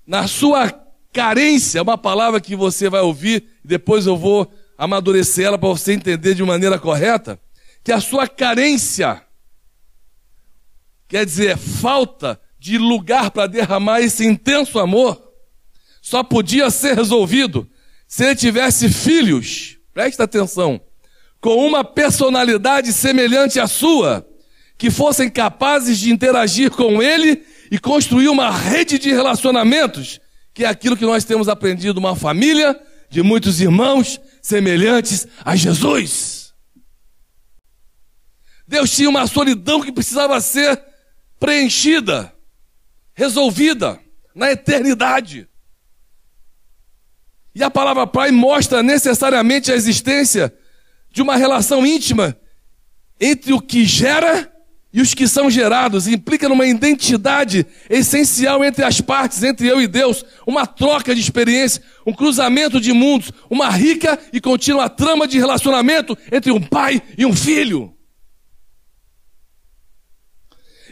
Speaker 1: na sua carência, uma palavra que você vai ouvir, e depois eu vou amadurecer ela para você entender de maneira correta, que a sua carência, quer dizer, falta de lugar para derramar esse intenso amor, só podia ser resolvido se ele tivesse filhos, presta atenção, com uma personalidade semelhante à sua, que fossem capazes de interagir com ele e construir uma rede de relacionamentos, que é aquilo que nós temos aprendido, uma família de muitos irmãos semelhantes a Jesus. Deus tinha uma solidão que precisava ser preenchida, resolvida na eternidade. E a palavra Pai mostra necessariamente a existência de uma relação íntima entre o que gera e os que são gerados. Implica numa identidade essencial entre as partes, entre eu e Deus, uma troca de experiência, um cruzamento de mundos, uma rica e contínua trama de relacionamento entre um pai e um filho.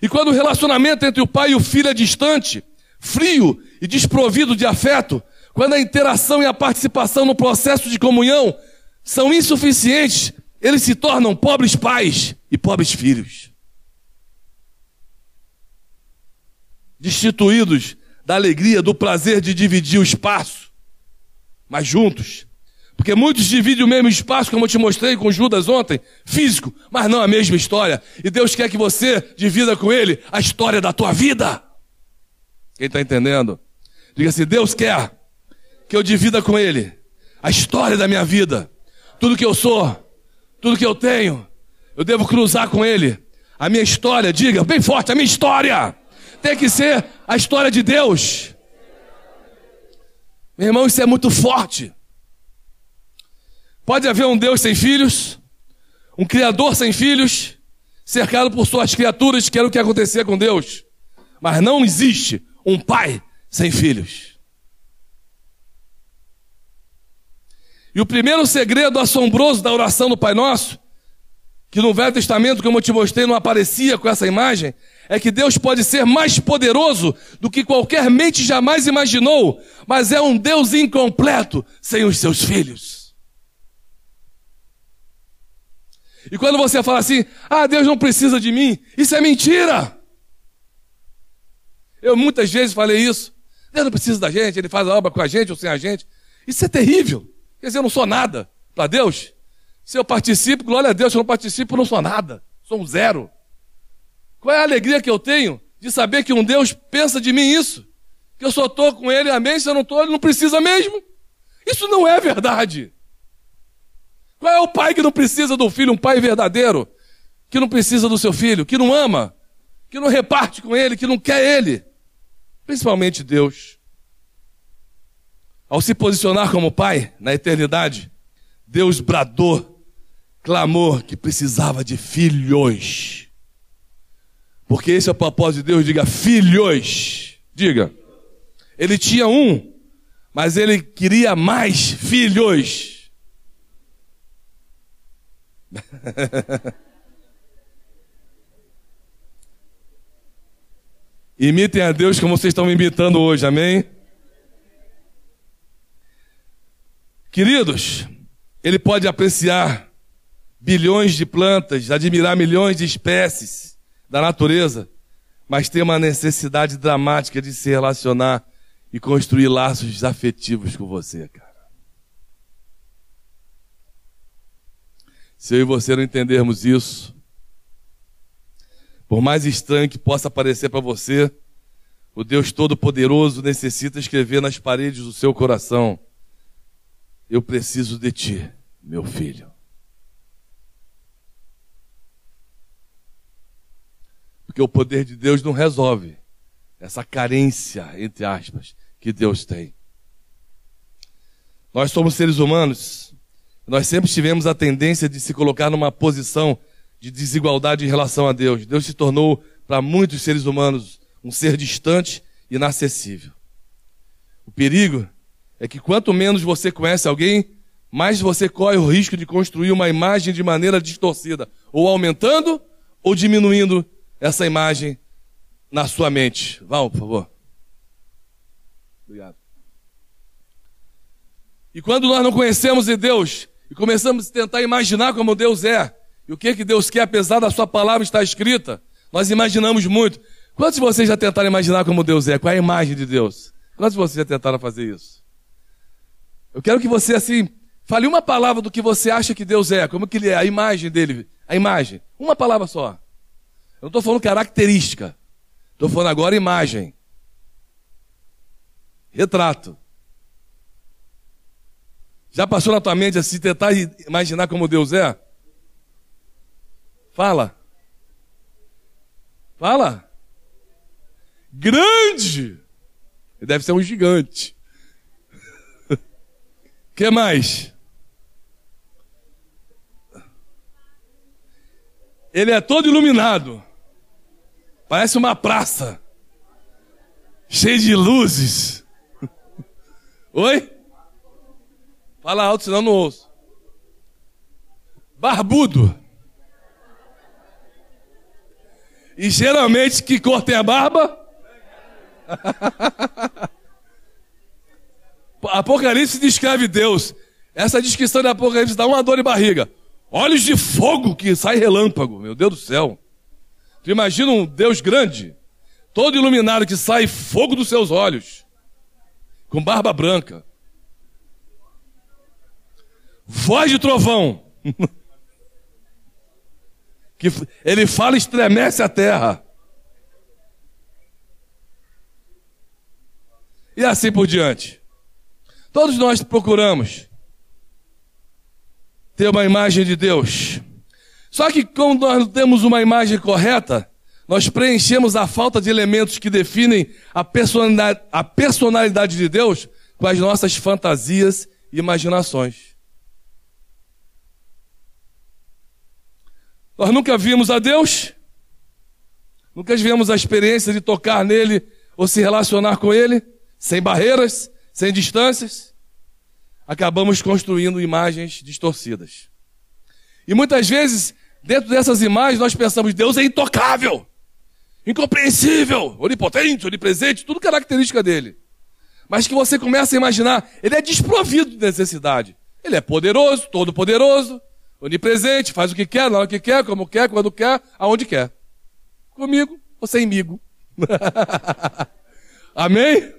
Speaker 1: E quando o relacionamento entre o pai e o filho é distante, frio e desprovido de afeto, quando a interação e a participação no processo de comunhão são insuficientes, eles se tornam pobres pais e pobres filhos. Destituídos da alegria, do prazer de dividir o espaço, mas juntos. Porque muitos dividem o mesmo espaço, como eu te mostrei com Judas ontem, físico, mas não a mesma história. E Deus quer que você divida com Ele a história da tua vida. Quem está entendendo? Diga assim: Deus quer que eu divida com Ele a história da minha vida, tudo que eu sou, tudo que eu tenho, eu devo cruzar com Ele. A minha história, diga bem forte, a minha história tem que ser a história de Deus. Meu irmão, isso é muito forte. Pode haver um Deus sem filhos, um Criador sem filhos, cercado por suas criaturas, que era o que acontecia com Deus. Mas não existe um pai sem filhos. E o primeiro segredo assombroso da oração do Pai Nosso, que no Velho Testamento, como eu te mostrei, não aparecia com essa imagem, é que Deus pode ser mais poderoso do que qualquer mente jamais imaginou, mas é um Deus incompleto sem os seus filhos. E quando você fala assim, ah, Deus não precisa de mim, isso é mentira. Eu muitas vezes falei isso. Deus não precisa da gente, Ele faz a obra com a gente ou sem a gente. Isso é terrível. Quer dizer, eu não sou nada para Deus. Se eu participo, glória a Deus. Se eu não participo, eu não sou nada. Sou um zero. Qual é a alegria que eu tenho de saber que um Deus pensa de mim isso? Que eu só estou com Ele, amém. Se eu não estou, Ele não precisa mesmo. Isso não é verdade. Qual é o pai que não precisa do filho? Um pai verdadeiro. Que não precisa do seu filho. Que não ama. Que não reparte com ele. Que não quer ele. Principalmente Deus. Ao se posicionar como pai na eternidade, Deus bradou, clamou que precisava de filhos. Porque esse é o propósito de Deus, diga filhos. Diga. Ele tinha um, mas ele queria mais filhos. [LAUGHS] Imitem a Deus como vocês estão me imitando hoje, amém? Queridos, ele pode apreciar bilhões de plantas, admirar milhões de espécies da natureza, mas tem uma necessidade dramática de se relacionar e construir laços afetivos com você, cara. Se eu e você não entendermos isso, por mais estranho que possa parecer para você, o Deus Todo-Poderoso necessita escrever nas paredes do seu coração eu preciso de ti, meu filho. Porque o poder de Deus não resolve essa carência, entre aspas, que Deus tem. Nós somos seres humanos, nós sempre tivemos a tendência de se colocar numa posição de desigualdade em relação a Deus. Deus se tornou, para muitos seres humanos, um ser distante e inacessível. O perigo é que quanto menos você conhece alguém, mais você corre o risco de construir uma imagem de maneira distorcida, ou aumentando ou diminuindo essa imagem na sua mente. Val, por favor. Obrigado. E quando nós não conhecemos Deus e começamos a tentar imaginar como Deus é, E o que, que Deus quer, apesar da sua palavra estar escrita, nós imaginamos muito. Quantos de vocês já tentaram imaginar como Deus é? Qual é a imagem de Deus? Quantos de vocês já tentaram fazer isso? Eu quero que você, assim, fale uma palavra do que você acha que Deus é, como que ele é, a imagem dele, a imagem. Uma palavra só. Eu não estou falando característica. Estou falando agora imagem. Retrato. Já passou na tua mente assim, tentar imaginar como Deus é? Fala. Fala. Grande. Ele deve ser um gigante. [LAUGHS] que mais? Ele é todo iluminado. Parece uma praça. Cheio de luzes. [LAUGHS] Oi? Fala alto, senão não ouço. Barbudo. E geralmente que cor tem a barba? [LAUGHS] Apocalipse descreve Deus. Essa descrição de Apocalipse dá uma dor de barriga. Olhos de fogo que sai relâmpago. Meu Deus do céu. Tu imagina um Deus grande, todo iluminado, que sai fogo dos seus olhos, com barba branca. Voz de trovão. [LAUGHS] que ele fala e estremece a terra. E assim por diante. Todos nós procuramos ter uma imagem de Deus. Só que quando nós temos uma imagem correta, nós preenchemos a falta de elementos que definem a personalidade, a personalidade de Deus com as nossas fantasias e imaginações. Nós nunca vimos a Deus, nunca tivemos a experiência de tocar nele ou se relacionar com ele sem barreiras, sem distâncias, acabamos construindo imagens distorcidas. E muitas vezes, dentro dessas imagens, nós pensamos: Deus é intocável, incompreensível, onipotente, onipresente, tudo característica dele. Mas que você começa a imaginar, ele é desprovido de necessidade. Ele é poderoso, todo-poderoso, onipresente, faz o que quer, na hora que quer, como quer, quando quer, aonde quer. Comigo ou semigo. [LAUGHS] Amém?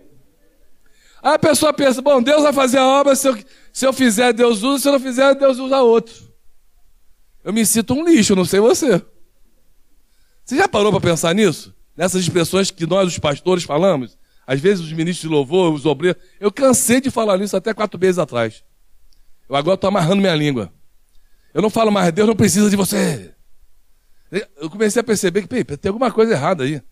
Speaker 1: Aí a pessoa pensa, bom, Deus vai fazer a obra, se eu, se eu fizer, Deus usa, se eu não fizer, Deus usa outro. Eu me sinto um lixo, não sei você. Você já parou para pensar nisso? Nessas expressões que nós, os pastores, falamos? Às vezes os ministros de louvor, os obreiros. Eu cansei de falar nisso até quatro meses atrás. Eu agora estou amarrando minha língua. Eu não falo mais, Deus não precisa de você. Eu comecei a perceber que tem alguma coisa errada aí.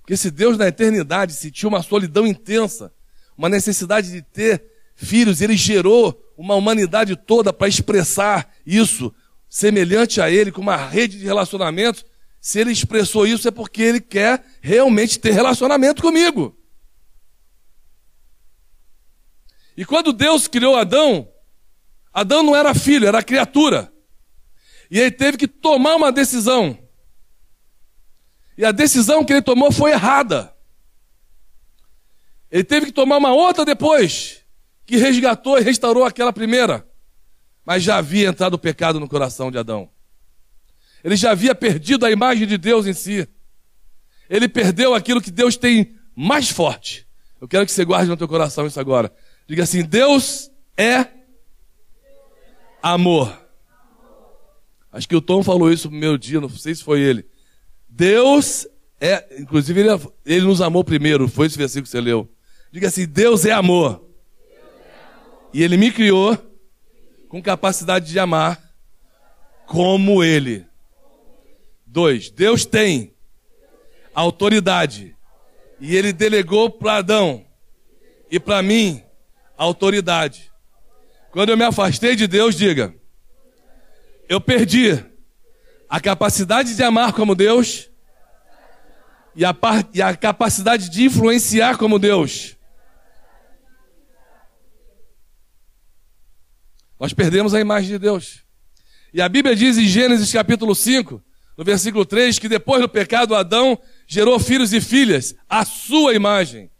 Speaker 1: Porque se Deus na eternidade sentiu uma solidão intensa, uma necessidade de ter filhos, ele gerou uma humanidade toda para expressar isso, semelhante a ele, com uma rede de relacionamentos. Se ele expressou isso é porque ele quer realmente ter relacionamento comigo. E quando Deus criou Adão, Adão não era filho, era criatura. E ele teve que tomar uma decisão. E a decisão que ele tomou foi errada. Ele teve que tomar uma outra depois, que resgatou e restaurou aquela primeira. Mas já havia entrado o pecado no coração de Adão. Ele já havia perdido a imagem de Deus em si. Ele perdeu aquilo que Deus tem mais forte. Eu quero que você guarde no teu coração isso agora. Diga assim: Deus é amor. Acho que o Tom falou isso no meu dia, não sei se foi ele. Deus é, inclusive ele, ele nos amou primeiro, foi esse versículo que você leu. Diga assim: Deus é amor. E Ele me criou com capacidade de amar como Ele. Dois, Deus tem autoridade. E Ele delegou para Adão e para mim autoridade. Quando eu me afastei de Deus, diga: eu perdi a capacidade de amar como Deus e a, e a capacidade de influenciar como Deus. Nós perdemos a imagem de Deus. E a Bíblia diz em Gênesis capítulo 5, no versículo 3, que depois do pecado Adão gerou filhos e filhas, a sua imagem.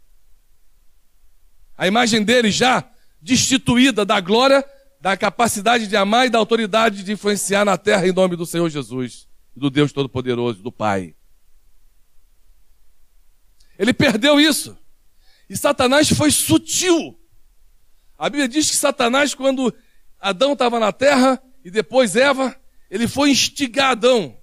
Speaker 1: A imagem dele já destituída da glória da capacidade de amar e da autoridade de influenciar na terra em nome do Senhor Jesus, do Deus Todo-Poderoso, do Pai. Ele perdeu isso. E Satanás foi sutil. A Bíblia diz que Satanás, quando Adão estava na terra e depois Eva, ele foi instigar Adão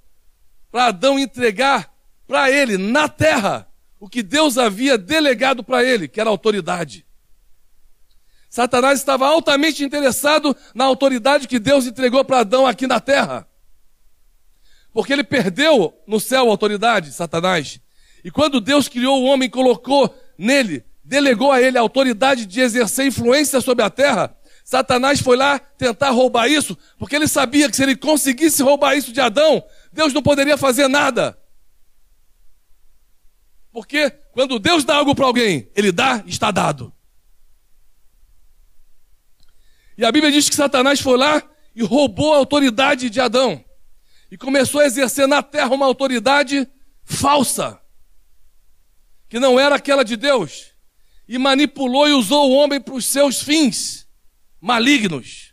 Speaker 1: para Adão entregar para ele, na terra, o que Deus havia delegado para ele, que era autoridade. Satanás estava altamente interessado na autoridade que Deus entregou para Adão aqui na terra. Porque ele perdeu no céu a autoridade, Satanás. E quando Deus criou o homem, colocou nele, delegou a ele a autoridade de exercer influência sobre a terra, Satanás foi lá tentar roubar isso, porque ele sabia que se ele conseguisse roubar isso de Adão, Deus não poderia fazer nada. Porque quando Deus dá algo para alguém, ele dá, está dado. E a Bíblia diz que Satanás foi lá e roubou a autoridade de Adão. E começou a exercer na terra uma autoridade falsa, que não era aquela de Deus. E manipulou e usou o homem para os seus fins malignos.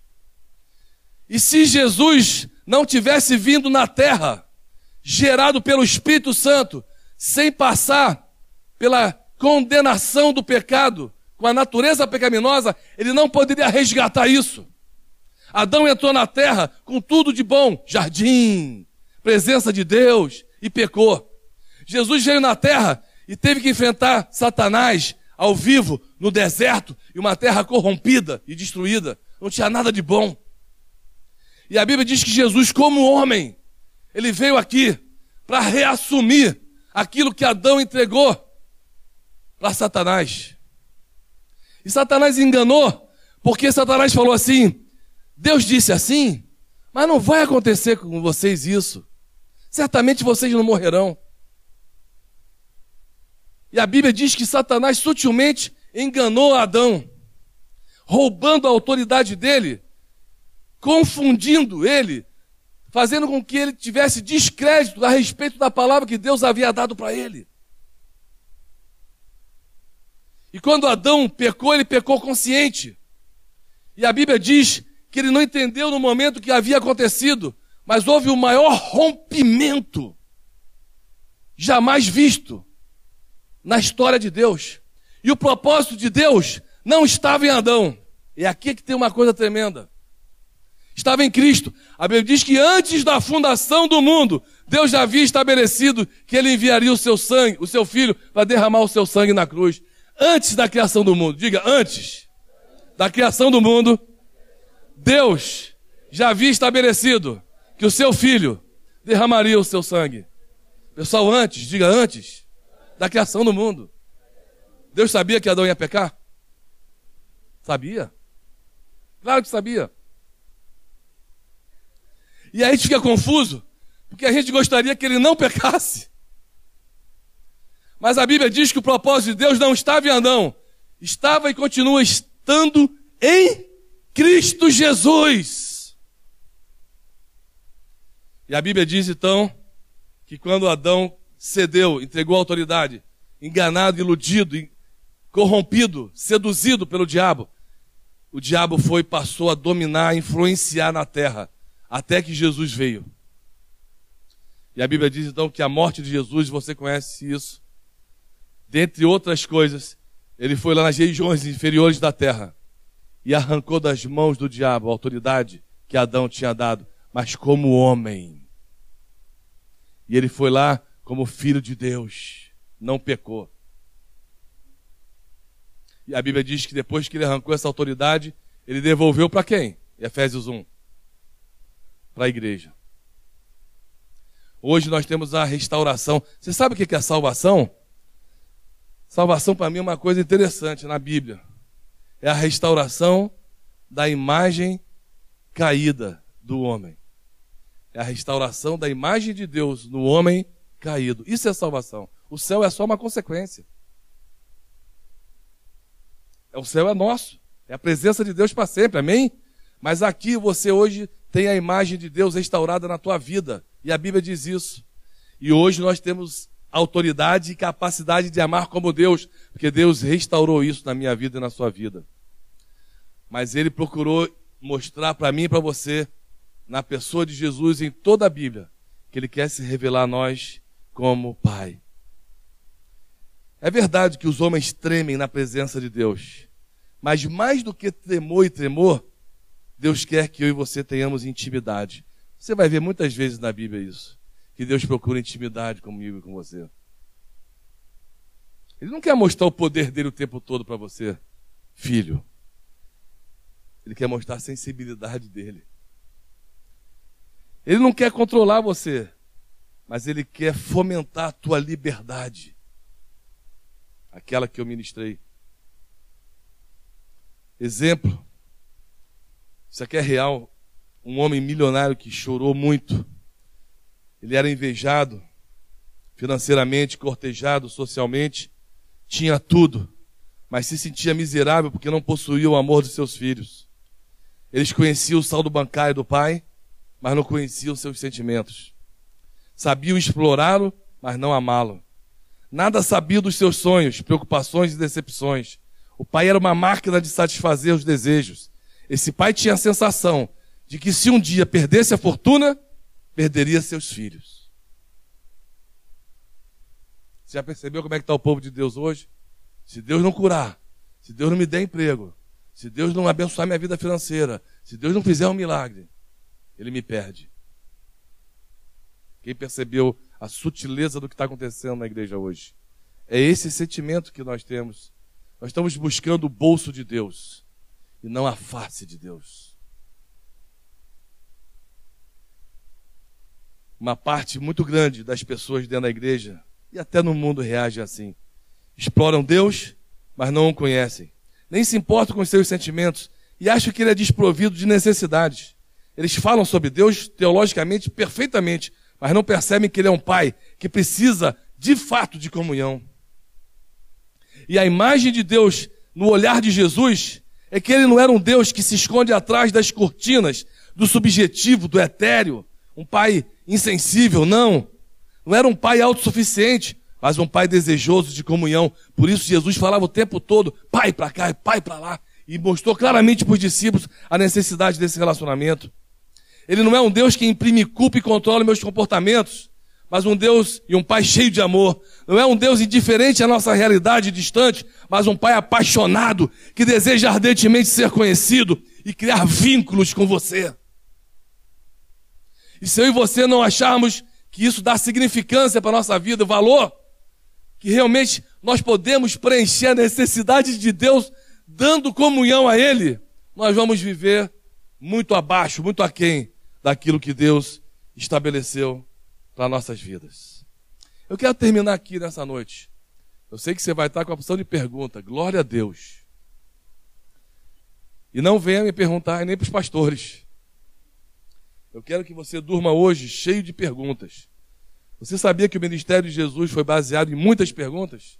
Speaker 1: E se Jesus não tivesse vindo na terra, gerado pelo Espírito Santo, sem passar pela condenação do pecado, com a natureza pecaminosa, ele não poderia resgatar isso. Adão entrou na terra com tudo de bom, jardim, presença de Deus, e pecou. Jesus veio na terra e teve que enfrentar Satanás ao vivo, no deserto, e uma terra corrompida e destruída. Não tinha nada de bom. E a Bíblia diz que Jesus, como homem, ele veio aqui para reassumir aquilo que Adão entregou para Satanás. E Satanás enganou, porque Satanás falou assim: Deus disse assim, mas não vai acontecer com vocês isso. Certamente vocês não morrerão. E a Bíblia diz que Satanás sutilmente enganou Adão, roubando a autoridade dele, confundindo ele, fazendo com que ele tivesse descrédito a respeito da palavra que Deus havia dado para ele. E quando Adão pecou, ele pecou consciente. E a Bíblia diz que ele não entendeu no momento que havia acontecido, mas houve o maior rompimento jamais visto na história de Deus. E o propósito de Deus não estava em Adão. E aqui é que tem uma coisa tremenda. Estava em Cristo. A Bíblia diz que antes da fundação do mundo, Deus já havia estabelecido que ele enviaria o seu sangue, o seu filho, para derramar o seu sangue na cruz antes da criação do mundo. Diga, antes da criação do mundo, Deus já havia estabelecido que o seu filho derramaria o seu sangue. Pessoal, antes, diga antes da criação do mundo. Deus sabia que Adão ia pecar? Sabia. Claro que sabia. E aí a gente fica confuso, porque a gente gostaria que ele não pecasse. Mas a Bíblia diz que o propósito de Deus não estava em Adão, estava e continua estando em Cristo Jesus. E a Bíblia diz então que quando Adão cedeu, entregou a autoridade, enganado, iludido, corrompido, seduzido pelo diabo, o diabo foi passou a dominar, influenciar na terra, até que Jesus veio. E a Bíblia diz então que a morte de Jesus, você conhece isso, dentre outras coisas, ele foi lá nas regiões inferiores da terra e arrancou das mãos do diabo a autoridade que Adão tinha dado, mas como homem. E ele foi lá como filho de Deus, não pecou. E a Bíblia diz que depois que ele arrancou essa autoridade, ele devolveu para quem? Efésios 1. Para a igreja. Hoje nós temos a restauração. Você sabe o que é salvação? Salvação para mim é uma coisa interessante na Bíblia. É a restauração da imagem caída do homem. É a restauração da imagem de Deus no homem caído. Isso é salvação. O céu é só uma consequência. O céu é nosso. É a presença de Deus para sempre. Amém? Mas aqui você hoje tem a imagem de Deus restaurada na tua vida. E a Bíblia diz isso. E hoje nós temos autoridade e capacidade de amar como Deus, porque Deus restaurou isso na minha vida e na sua vida. Mas ele procurou mostrar para mim e para você, na pessoa de Jesus, em toda a Bíblia, que Ele quer se revelar a nós como Pai. É verdade que os homens tremem na presença de Deus, mas mais do que tremor e tremor, Deus quer que eu e você tenhamos intimidade. Você vai ver muitas vezes na Bíblia isso, que Deus procura intimidade comigo e com você. Ele não quer mostrar o poder dele o tempo todo para você, filho. Ele quer mostrar a sensibilidade dele. Ele não quer controlar você, mas ele quer fomentar a tua liberdade. Aquela que eu ministrei. Exemplo. Isso aqui é real. Um homem milionário que chorou muito. Ele era invejado financeiramente, cortejado socialmente, tinha tudo, mas se sentia miserável porque não possuía o amor dos seus filhos. Eles conheciam o saldo bancário do pai, mas não conheciam seus sentimentos. Sabiam explorá-lo, mas não amá-lo. Nada sabia dos seus sonhos, preocupações e decepções. O pai era uma máquina de satisfazer os desejos. Esse pai tinha a sensação de que se um dia perdesse a fortuna, perderia seus filhos. Você já percebeu como é que está o povo de Deus hoje? Se Deus não curar, se Deus não me der emprego, se Deus não abençoar minha vida financeira, se Deus não fizer um milagre, ele me perde. Quem percebeu a sutileza do que está acontecendo na igreja hoje? É esse sentimento que nós temos. Nós estamos buscando o bolso de Deus e não a face de Deus. Uma parte muito grande das pessoas dentro da igreja e até no mundo reage assim. Exploram Deus, mas não o conhecem nem se importam com os seus sentimentos e acham que ele é desprovido de necessidades. Eles falam sobre Deus teologicamente perfeitamente, mas não percebem que ele é um pai que precisa de fato de comunhão. E a imagem de Deus no olhar de Jesus é que ele não era um Deus que se esconde atrás das cortinas do subjetivo, do etéreo, um pai insensível, não. Não era um pai autossuficiente, mas um pai desejoso de comunhão. Por isso Jesus falava o tempo todo, pai para cá pai para lá, e mostrou claramente para os discípulos a necessidade desse relacionamento. Ele não é um Deus que imprime culpa e controla meus comportamentos, mas um Deus e um pai cheio de amor. Não é um Deus indiferente à nossa realidade distante, mas um pai apaixonado que deseja ardentemente ser conhecido e criar vínculos com você. E se eu e você não acharmos que isso dá significância para a nossa vida, valor, que realmente nós podemos preencher a necessidade de Deus dando comunhão a Ele, nós vamos viver muito abaixo, muito aquém daquilo que Deus estabeleceu para nossas vidas. Eu quero terminar aqui nessa noite. Eu sei que você vai estar com a opção de pergunta. Glória a Deus. E não venha me perguntar nem para os pastores. Eu quero que você durma hoje cheio de perguntas. Você sabia que o ministério de Jesus foi baseado em muitas perguntas?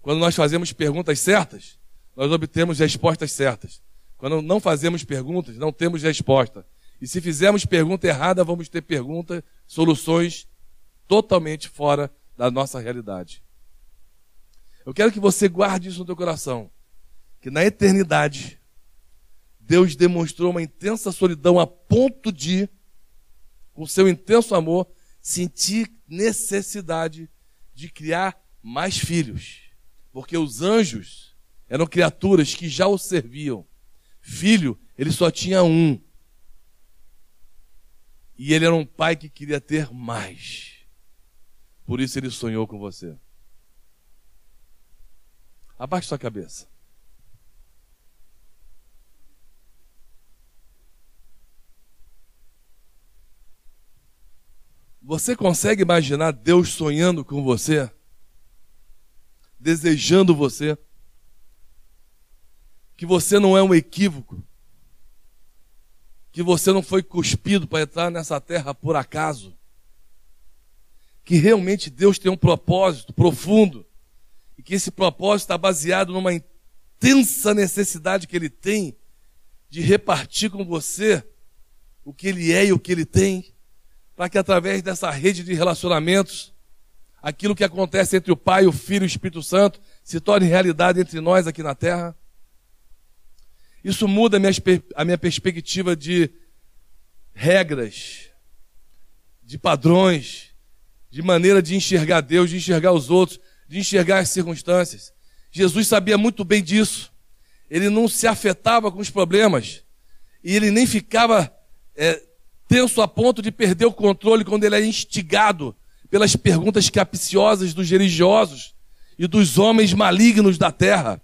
Speaker 1: Quando nós fazemos perguntas certas, nós obtemos respostas certas. Quando não fazemos perguntas, não temos resposta. E se fizermos pergunta errada, vamos ter perguntas, soluções totalmente fora da nossa realidade. Eu quero que você guarde isso no teu coração. Que na eternidade, Deus demonstrou uma intensa solidão a ponto de, com seu intenso amor, sentir necessidade de criar mais filhos, porque os anjos eram criaturas que já o serviam. Filho, ele só tinha um. E ele era um pai que queria ter mais. Por isso ele sonhou com você. Abaixe sua cabeça. Você consegue imaginar Deus sonhando com você? Desejando você? Que você não é um equívoco? Que você não foi cuspido para entrar nessa terra por acaso? Que realmente Deus tem um propósito profundo e que esse propósito está baseado numa intensa necessidade que Ele tem de repartir com você o que Ele é e o que Ele tem para que através dessa rede de relacionamentos, aquilo que acontece entre o Pai, o Filho e o Espírito Santo se torne realidade entre nós aqui na terra. Isso muda a minha, perspectiva de regras, de padrões, de maneira de enxergar Deus, de enxergar os outros, de enxergar as circunstâncias. Jesus sabia muito bem disso. Ele não se afetava com os problemas. E ele nem ficava é, tenso a ponto de perder o controle quando ele é instigado pelas perguntas capciosas dos religiosos e dos homens malignos da terra,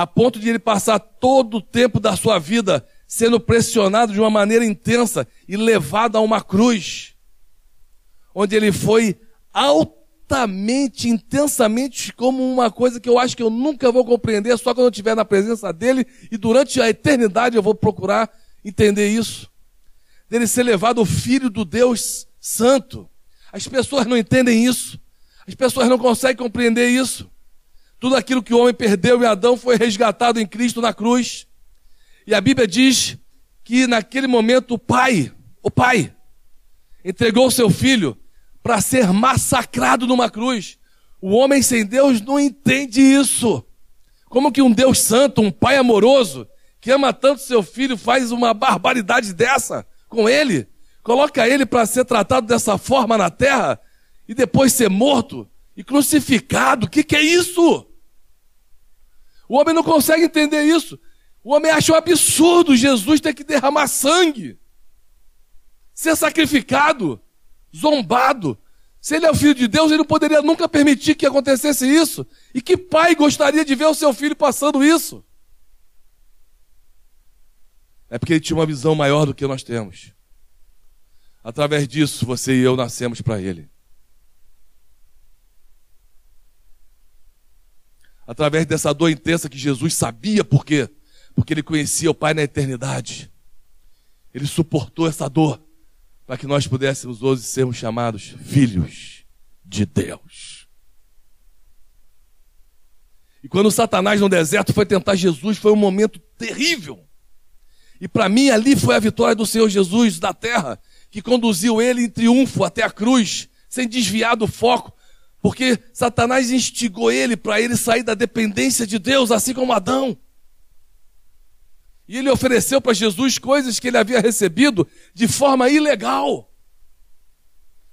Speaker 1: a ponto de ele passar todo o tempo da sua vida sendo pressionado de uma maneira intensa e levado a uma cruz, onde ele foi altamente, intensamente, como uma coisa que eu acho que eu nunca vou compreender, só quando eu estiver na presença dele e durante a eternidade eu vou procurar entender isso. Dele ser levado o filho do Deus Santo. As pessoas não entendem isso. As pessoas não conseguem compreender isso. Tudo aquilo que o homem perdeu em Adão foi resgatado em Cristo na cruz. E a Bíblia diz que naquele momento o pai, o pai, entregou seu filho para ser massacrado numa cruz. O homem sem Deus não entende isso. Como que um Deus santo, um pai amoroso, que ama tanto seu filho, faz uma barbaridade dessa com ele? Coloca ele para ser tratado dessa forma na terra e depois ser morto e crucificado. O que, que é isso? O homem não consegue entender isso. O homem acha um absurdo Jesus ter que derramar sangue, ser sacrificado, zombado. Se ele é o filho de Deus, ele não poderia nunca permitir que acontecesse isso. E que pai gostaria de ver o seu filho passando isso? É porque ele tinha uma visão maior do que nós temos. Através disso, você e eu nascemos para ele. Através dessa dor intensa que Jesus sabia por quê? Porque ele conhecia o Pai na eternidade. Ele suportou essa dor para que nós pudéssemos hoje sermos chamados filhos de Deus. E quando Satanás no deserto foi tentar Jesus, foi um momento terrível. E para mim ali foi a vitória do Senhor Jesus da terra, que conduziu ele em triunfo até a cruz, sem desviar do foco, porque Satanás instigou ele para ele sair da dependência de Deus, assim como Adão. E ele ofereceu para Jesus coisas que ele havia recebido de forma ilegal.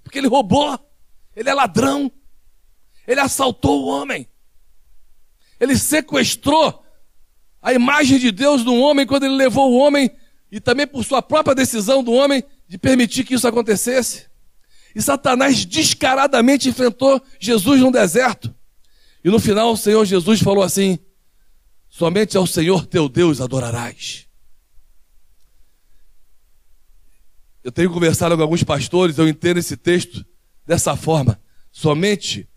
Speaker 1: Porque ele roubou, ele é ladrão, ele assaltou o homem, ele sequestrou a imagem de Deus no homem quando ele levou o homem, e também por sua própria decisão do homem, de permitir que isso acontecesse. E Satanás descaradamente enfrentou Jesus no deserto. E no final o Senhor Jesus falou assim: Somente ao Senhor teu Deus adorarás. Eu tenho conversado com alguns pastores, eu entendo esse texto dessa forma. Somente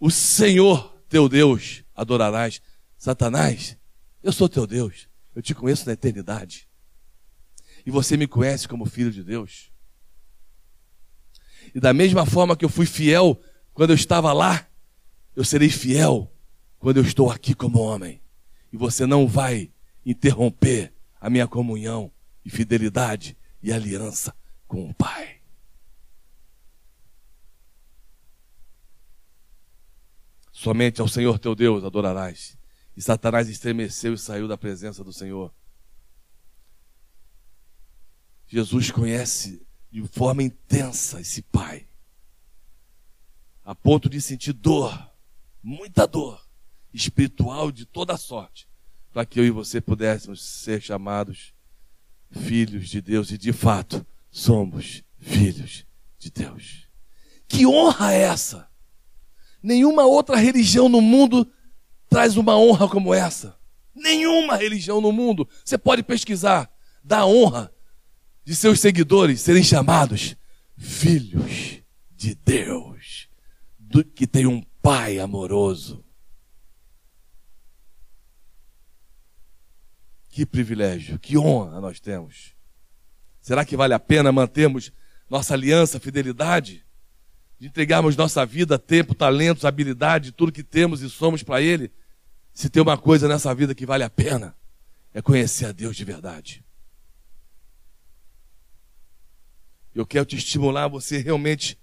Speaker 1: o Senhor teu Deus adorarás. Satanás, eu sou teu Deus. Eu te conheço na eternidade. E você me conhece como filho de Deus. E da mesma forma que eu fui fiel quando eu estava lá, eu serei fiel quando eu estou aqui como homem e você não vai interromper a minha comunhão e fidelidade e aliança com o Pai. Somente ao Senhor teu Deus adorarás. E Satanás estremeceu e saiu da presença do Senhor. Jesus conhece de forma intensa esse Pai, a ponto de sentir dor, muita dor, espiritual de toda sorte, para que eu e você pudéssemos ser chamados filhos de Deus e de fato somos filhos de Deus. Que honra é essa? Nenhuma outra religião no mundo traz uma honra como essa. Nenhuma religião no mundo. Você pode pesquisar. Dá honra de seus seguidores serem chamados filhos de Deus, do, que tem um Pai amoroso. Que privilégio, que honra nós temos. Será que vale a pena mantermos nossa aliança, fidelidade? De entregarmos nossa vida, tempo, talentos, habilidade, tudo que temos e somos para Ele? Se tem uma coisa nessa vida que vale a pena, é conhecer a Deus de verdade. Eu quero te estimular a você realmente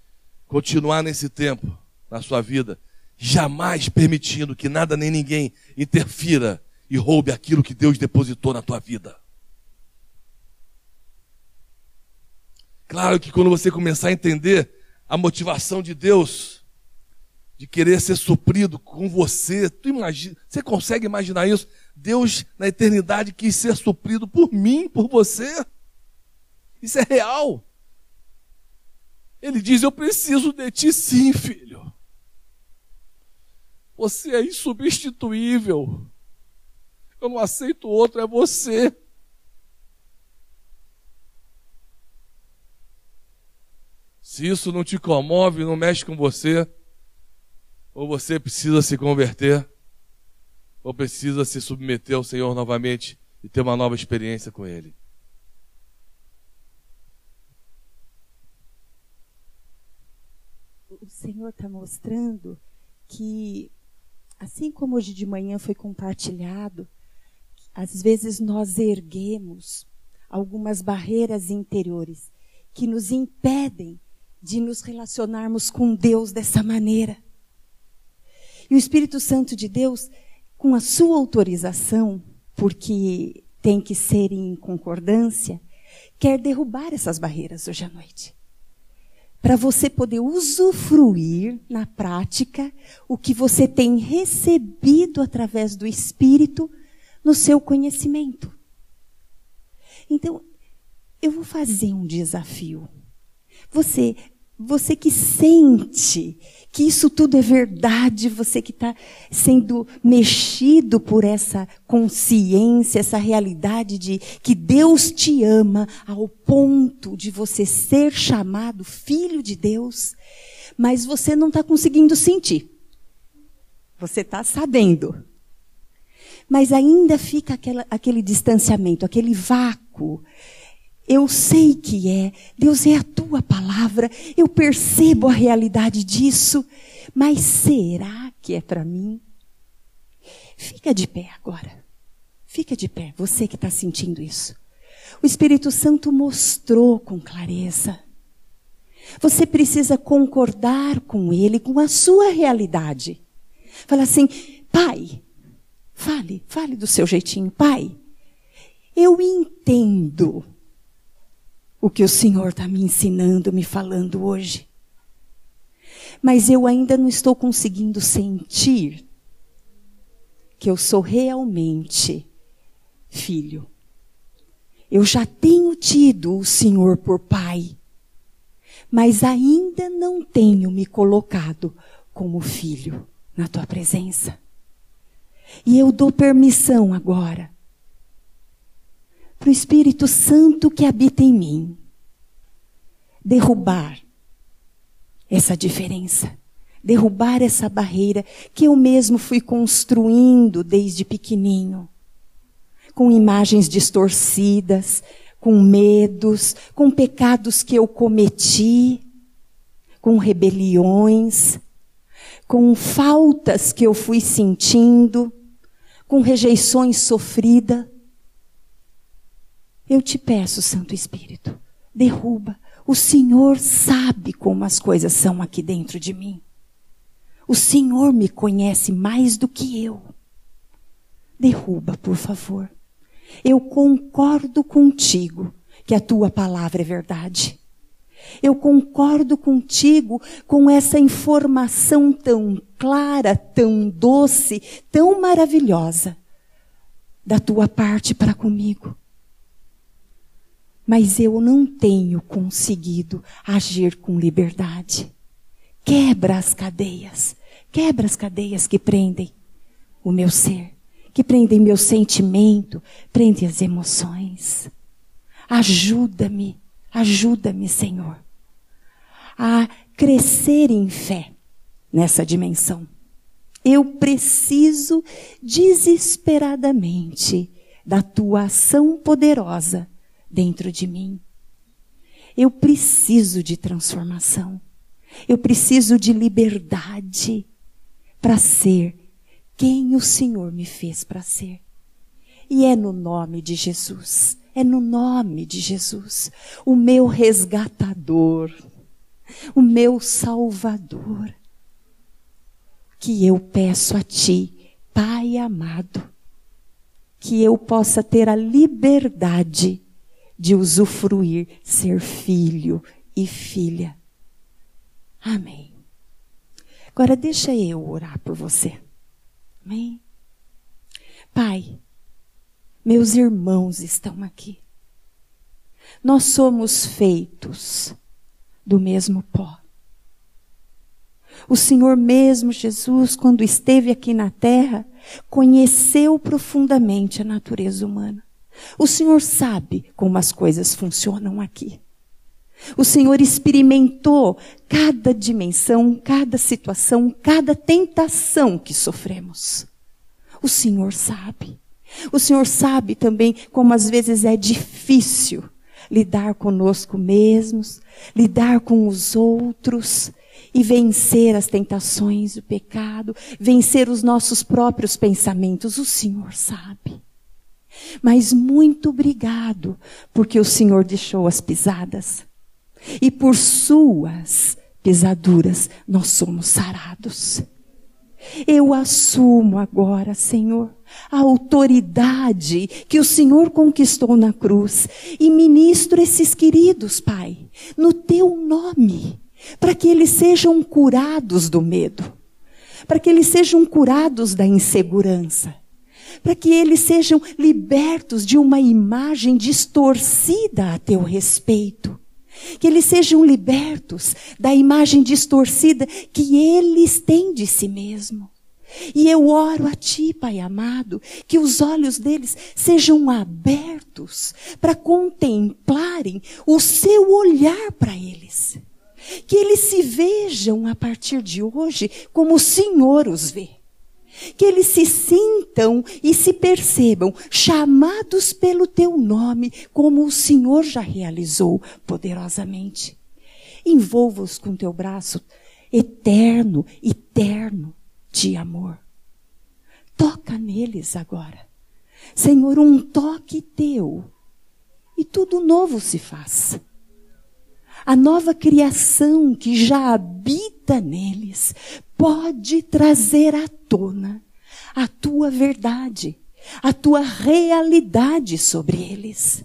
Speaker 1: continuar nesse tempo na sua vida, jamais permitindo que nada nem ninguém interfira e roube aquilo que Deus depositou na tua vida. Claro que quando você começar a entender a motivação de Deus, de querer ser suprido com você, tu imagina, você consegue imaginar isso? Deus na eternidade quis ser suprido por mim, por você. Isso é real. Ele diz: Eu preciso de ti, sim, filho. Você é insubstituível. Eu não aceito outro, é você. Se isso não te comove, não mexe com você, ou você precisa se converter, ou precisa se submeter ao Senhor novamente e ter uma nova experiência com Ele.
Speaker 2: O Senhor está mostrando que, assim como hoje de manhã foi compartilhado, às vezes nós erguemos algumas barreiras interiores que nos impedem de nos relacionarmos com Deus dessa maneira. E o Espírito Santo de Deus, com a sua autorização, porque tem que ser em concordância, quer derrubar essas barreiras hoje à noite. Para você poder usufruir na prática o que você tem recebido através do Espírito no seu conhecimento. Então, eu vou fazer um desafio. Você, você que sente que isso tudo é verdade, você que está sendo mexido por essa consciência, essa realidade de que Deus te ama ao ponto de você ser chamado filho de Deus, mas você não está conseguindo sentir. Você está sabendo. Mas ainda fica aquela, aquele distanciamento, aquele vácuo eu sei que é. Deus é a tua palavra. Eu percebo a realidade disso. Mas será que é para mim? Fica de pé agora. Fica de pé, você que está sentindo isso. O Espírito Santo mostrou com clareza. Você precisa concordar com ele, com a sua realidade. Fala assim, pai, fale, fale do seu jeitinho, pai. Eu entendo o que o Senhor está me ensinando, me falando hoje. Mas eu ainda não estou conseguindo sentir que eu sou realmente filho. Eu já tenho tido o Senhor por pai, mas ainda não tenho me colocado como filho na tua presença. E eu dou permissão agora para o Espírito Santo que habita em mim derrubar essa diferença, derrubar essa barreira que eu mesmo fui construindo desde pequenininho, com imagens distorcidas, com medos, com pecados que eu cometi, com rebeliões, com faltas que eu fui sentindo, com rejeições sofridas. Eu te peço, Santo Espírito, derruba. O Senhor sabe como as coisas são aqui dentro de mim. O Senhor me conhece mais do que eu. Derruba, por favor. Eu concordo contigo que a tua palavra é verdade. Eu concordo contigo com essa informação tão clara, tão doce, tão maravilhosa da tua parte para comigo mas eu não tenho conseguido agir com liberdade. Quebra as cadeias, quebra as cadeias que prendem o meu ser, que prendem meu sentimento, prendem as emoções. Ajuda-me, ajuda-me, Senhor, a crescer em fé nessa dimensão. Eu preciso desesperadamente da tua ação poderosa dentro de mim. Eu preciso de transformação. Eu preciso de liberdade para ser quem o Senhor me fez para ser. E é no nome de Jesus, é no nome de Jesus, o meu resgatador, o meu salvador, que eu peço a Ti, Pai amado, que eu possa ter a liberdade de usufruir, ser filho e filha. Amém. Agora deixa eu orar por você. Amém. Pai, meus irmãos estão aqui. Nós somos feitos do mesmo pó. O Senhor mesmo, Jesus, quando esteve aqui na terra, conheceu profundamente a natureza humana. O Senhor sabe como as coisas funcionam aqui. O Senhor experimentou cada dimensão, cada situação, cada tentação que sofremos. O Senhor sabe. O Senhor sabe também como às vezes é difícil lidar conosco mesmos, lidar com os outros e vencer as tentações do pecado, vencer os nossos próprios pensamentos. O Senhor sabe. Mas muito obrigado, porque o Senhor deixou as pisadas. E por suas pisaduras nós somos sarados. Eu assumo agora, Senhor, a autoridade que o Senhor conquistou na cruz e ministro esses queridos, Pai, no teu nome, para que eles sejam curados do medo, para que eles sejam curados da insegurança, para que eles sejam libertos de uma imagem distorcida a teu respeito. Que eles sejam libertos da imagem distorcida que eles têm de si mesmo. E eu oro a Ti, Pai amado, que os olhos deles sejam abertos para contemplarem o seu olhar para eles. Que eles se vejam a partir de hoje como o Senhor os vê que eles se sintam e se percebam chamados pelo teu nome, como o Senhor já realizou poderosamente. Envolva-os com teu braço eterno, eterno de amor. Toca neles agora. Senhor, um toque teu e tudo novo se faz. A nova criação que já habita neles pode trazer à tona a tua verdade, a tua realidade sobre eles.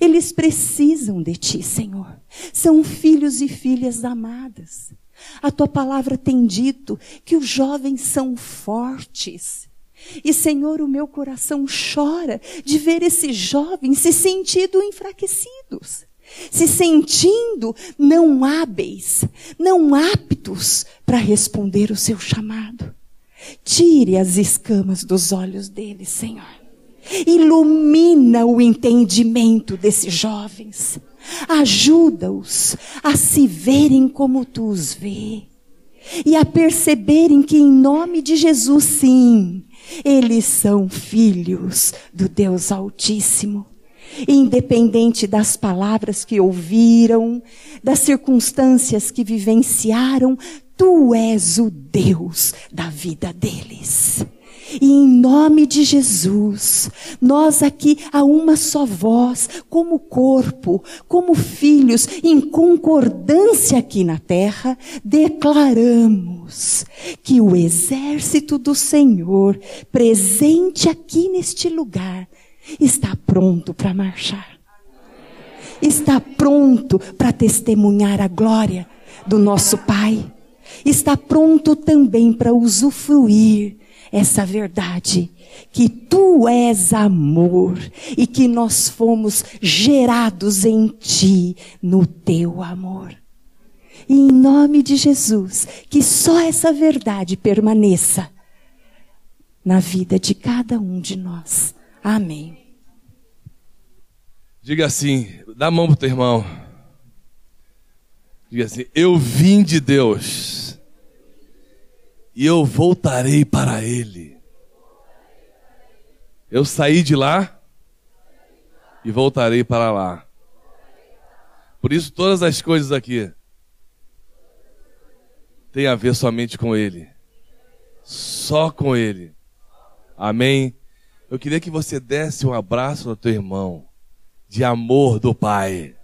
Speaker 2: Eles precisam de ti, Senhor. São filhos e filhas amadas. A tua palavra tem dito que os jovens são fortes. E, Senhor, o meu coração chora de ver esses jovens se sentindo enfraquecidos se sentindo não hábeis, não aptos para responder o seu chamado. Tire as escamas dos olhos deles, Senhor. Ilumina o entendimento desses jovens. Ajuda-os a se verem como tu os vê. E a perceberem que, em nome de Jesus, sim, eles são filhos do Deus Altíssimo independente das palavras que ouviram, das circunstâncias que vivenciaram, tu és o Deus da vida deles. E em nome de Jesus, nós aqui a uma só voz, como corpo, como filhos, em concordância aqui na terra, declaramos que o exército do Senhor, presente aqui neste lugar, está pronto para marchar. Está pronto para testemunhar a glória do nosso Pai. Está pronto também para usufruir essa verdade que tu és amor e que nós fomos gerados em ti no teu amor. E em nome de Jesus, que só essa verdade permaneça na vida de cada um de nós. Amém.
Speaker 1: Diga assim, dá a mão pro teu irmão. Diga assim: Eu vim de Deus e eu voltarei para Ele. Eu saí de lá e voltarei para lá. Por isso, todas as coisas aqui têm a ver somente com Ele. Só com Ele. Amém. Eu queria que você desse um abraço no teu irmão, de amor do Pai.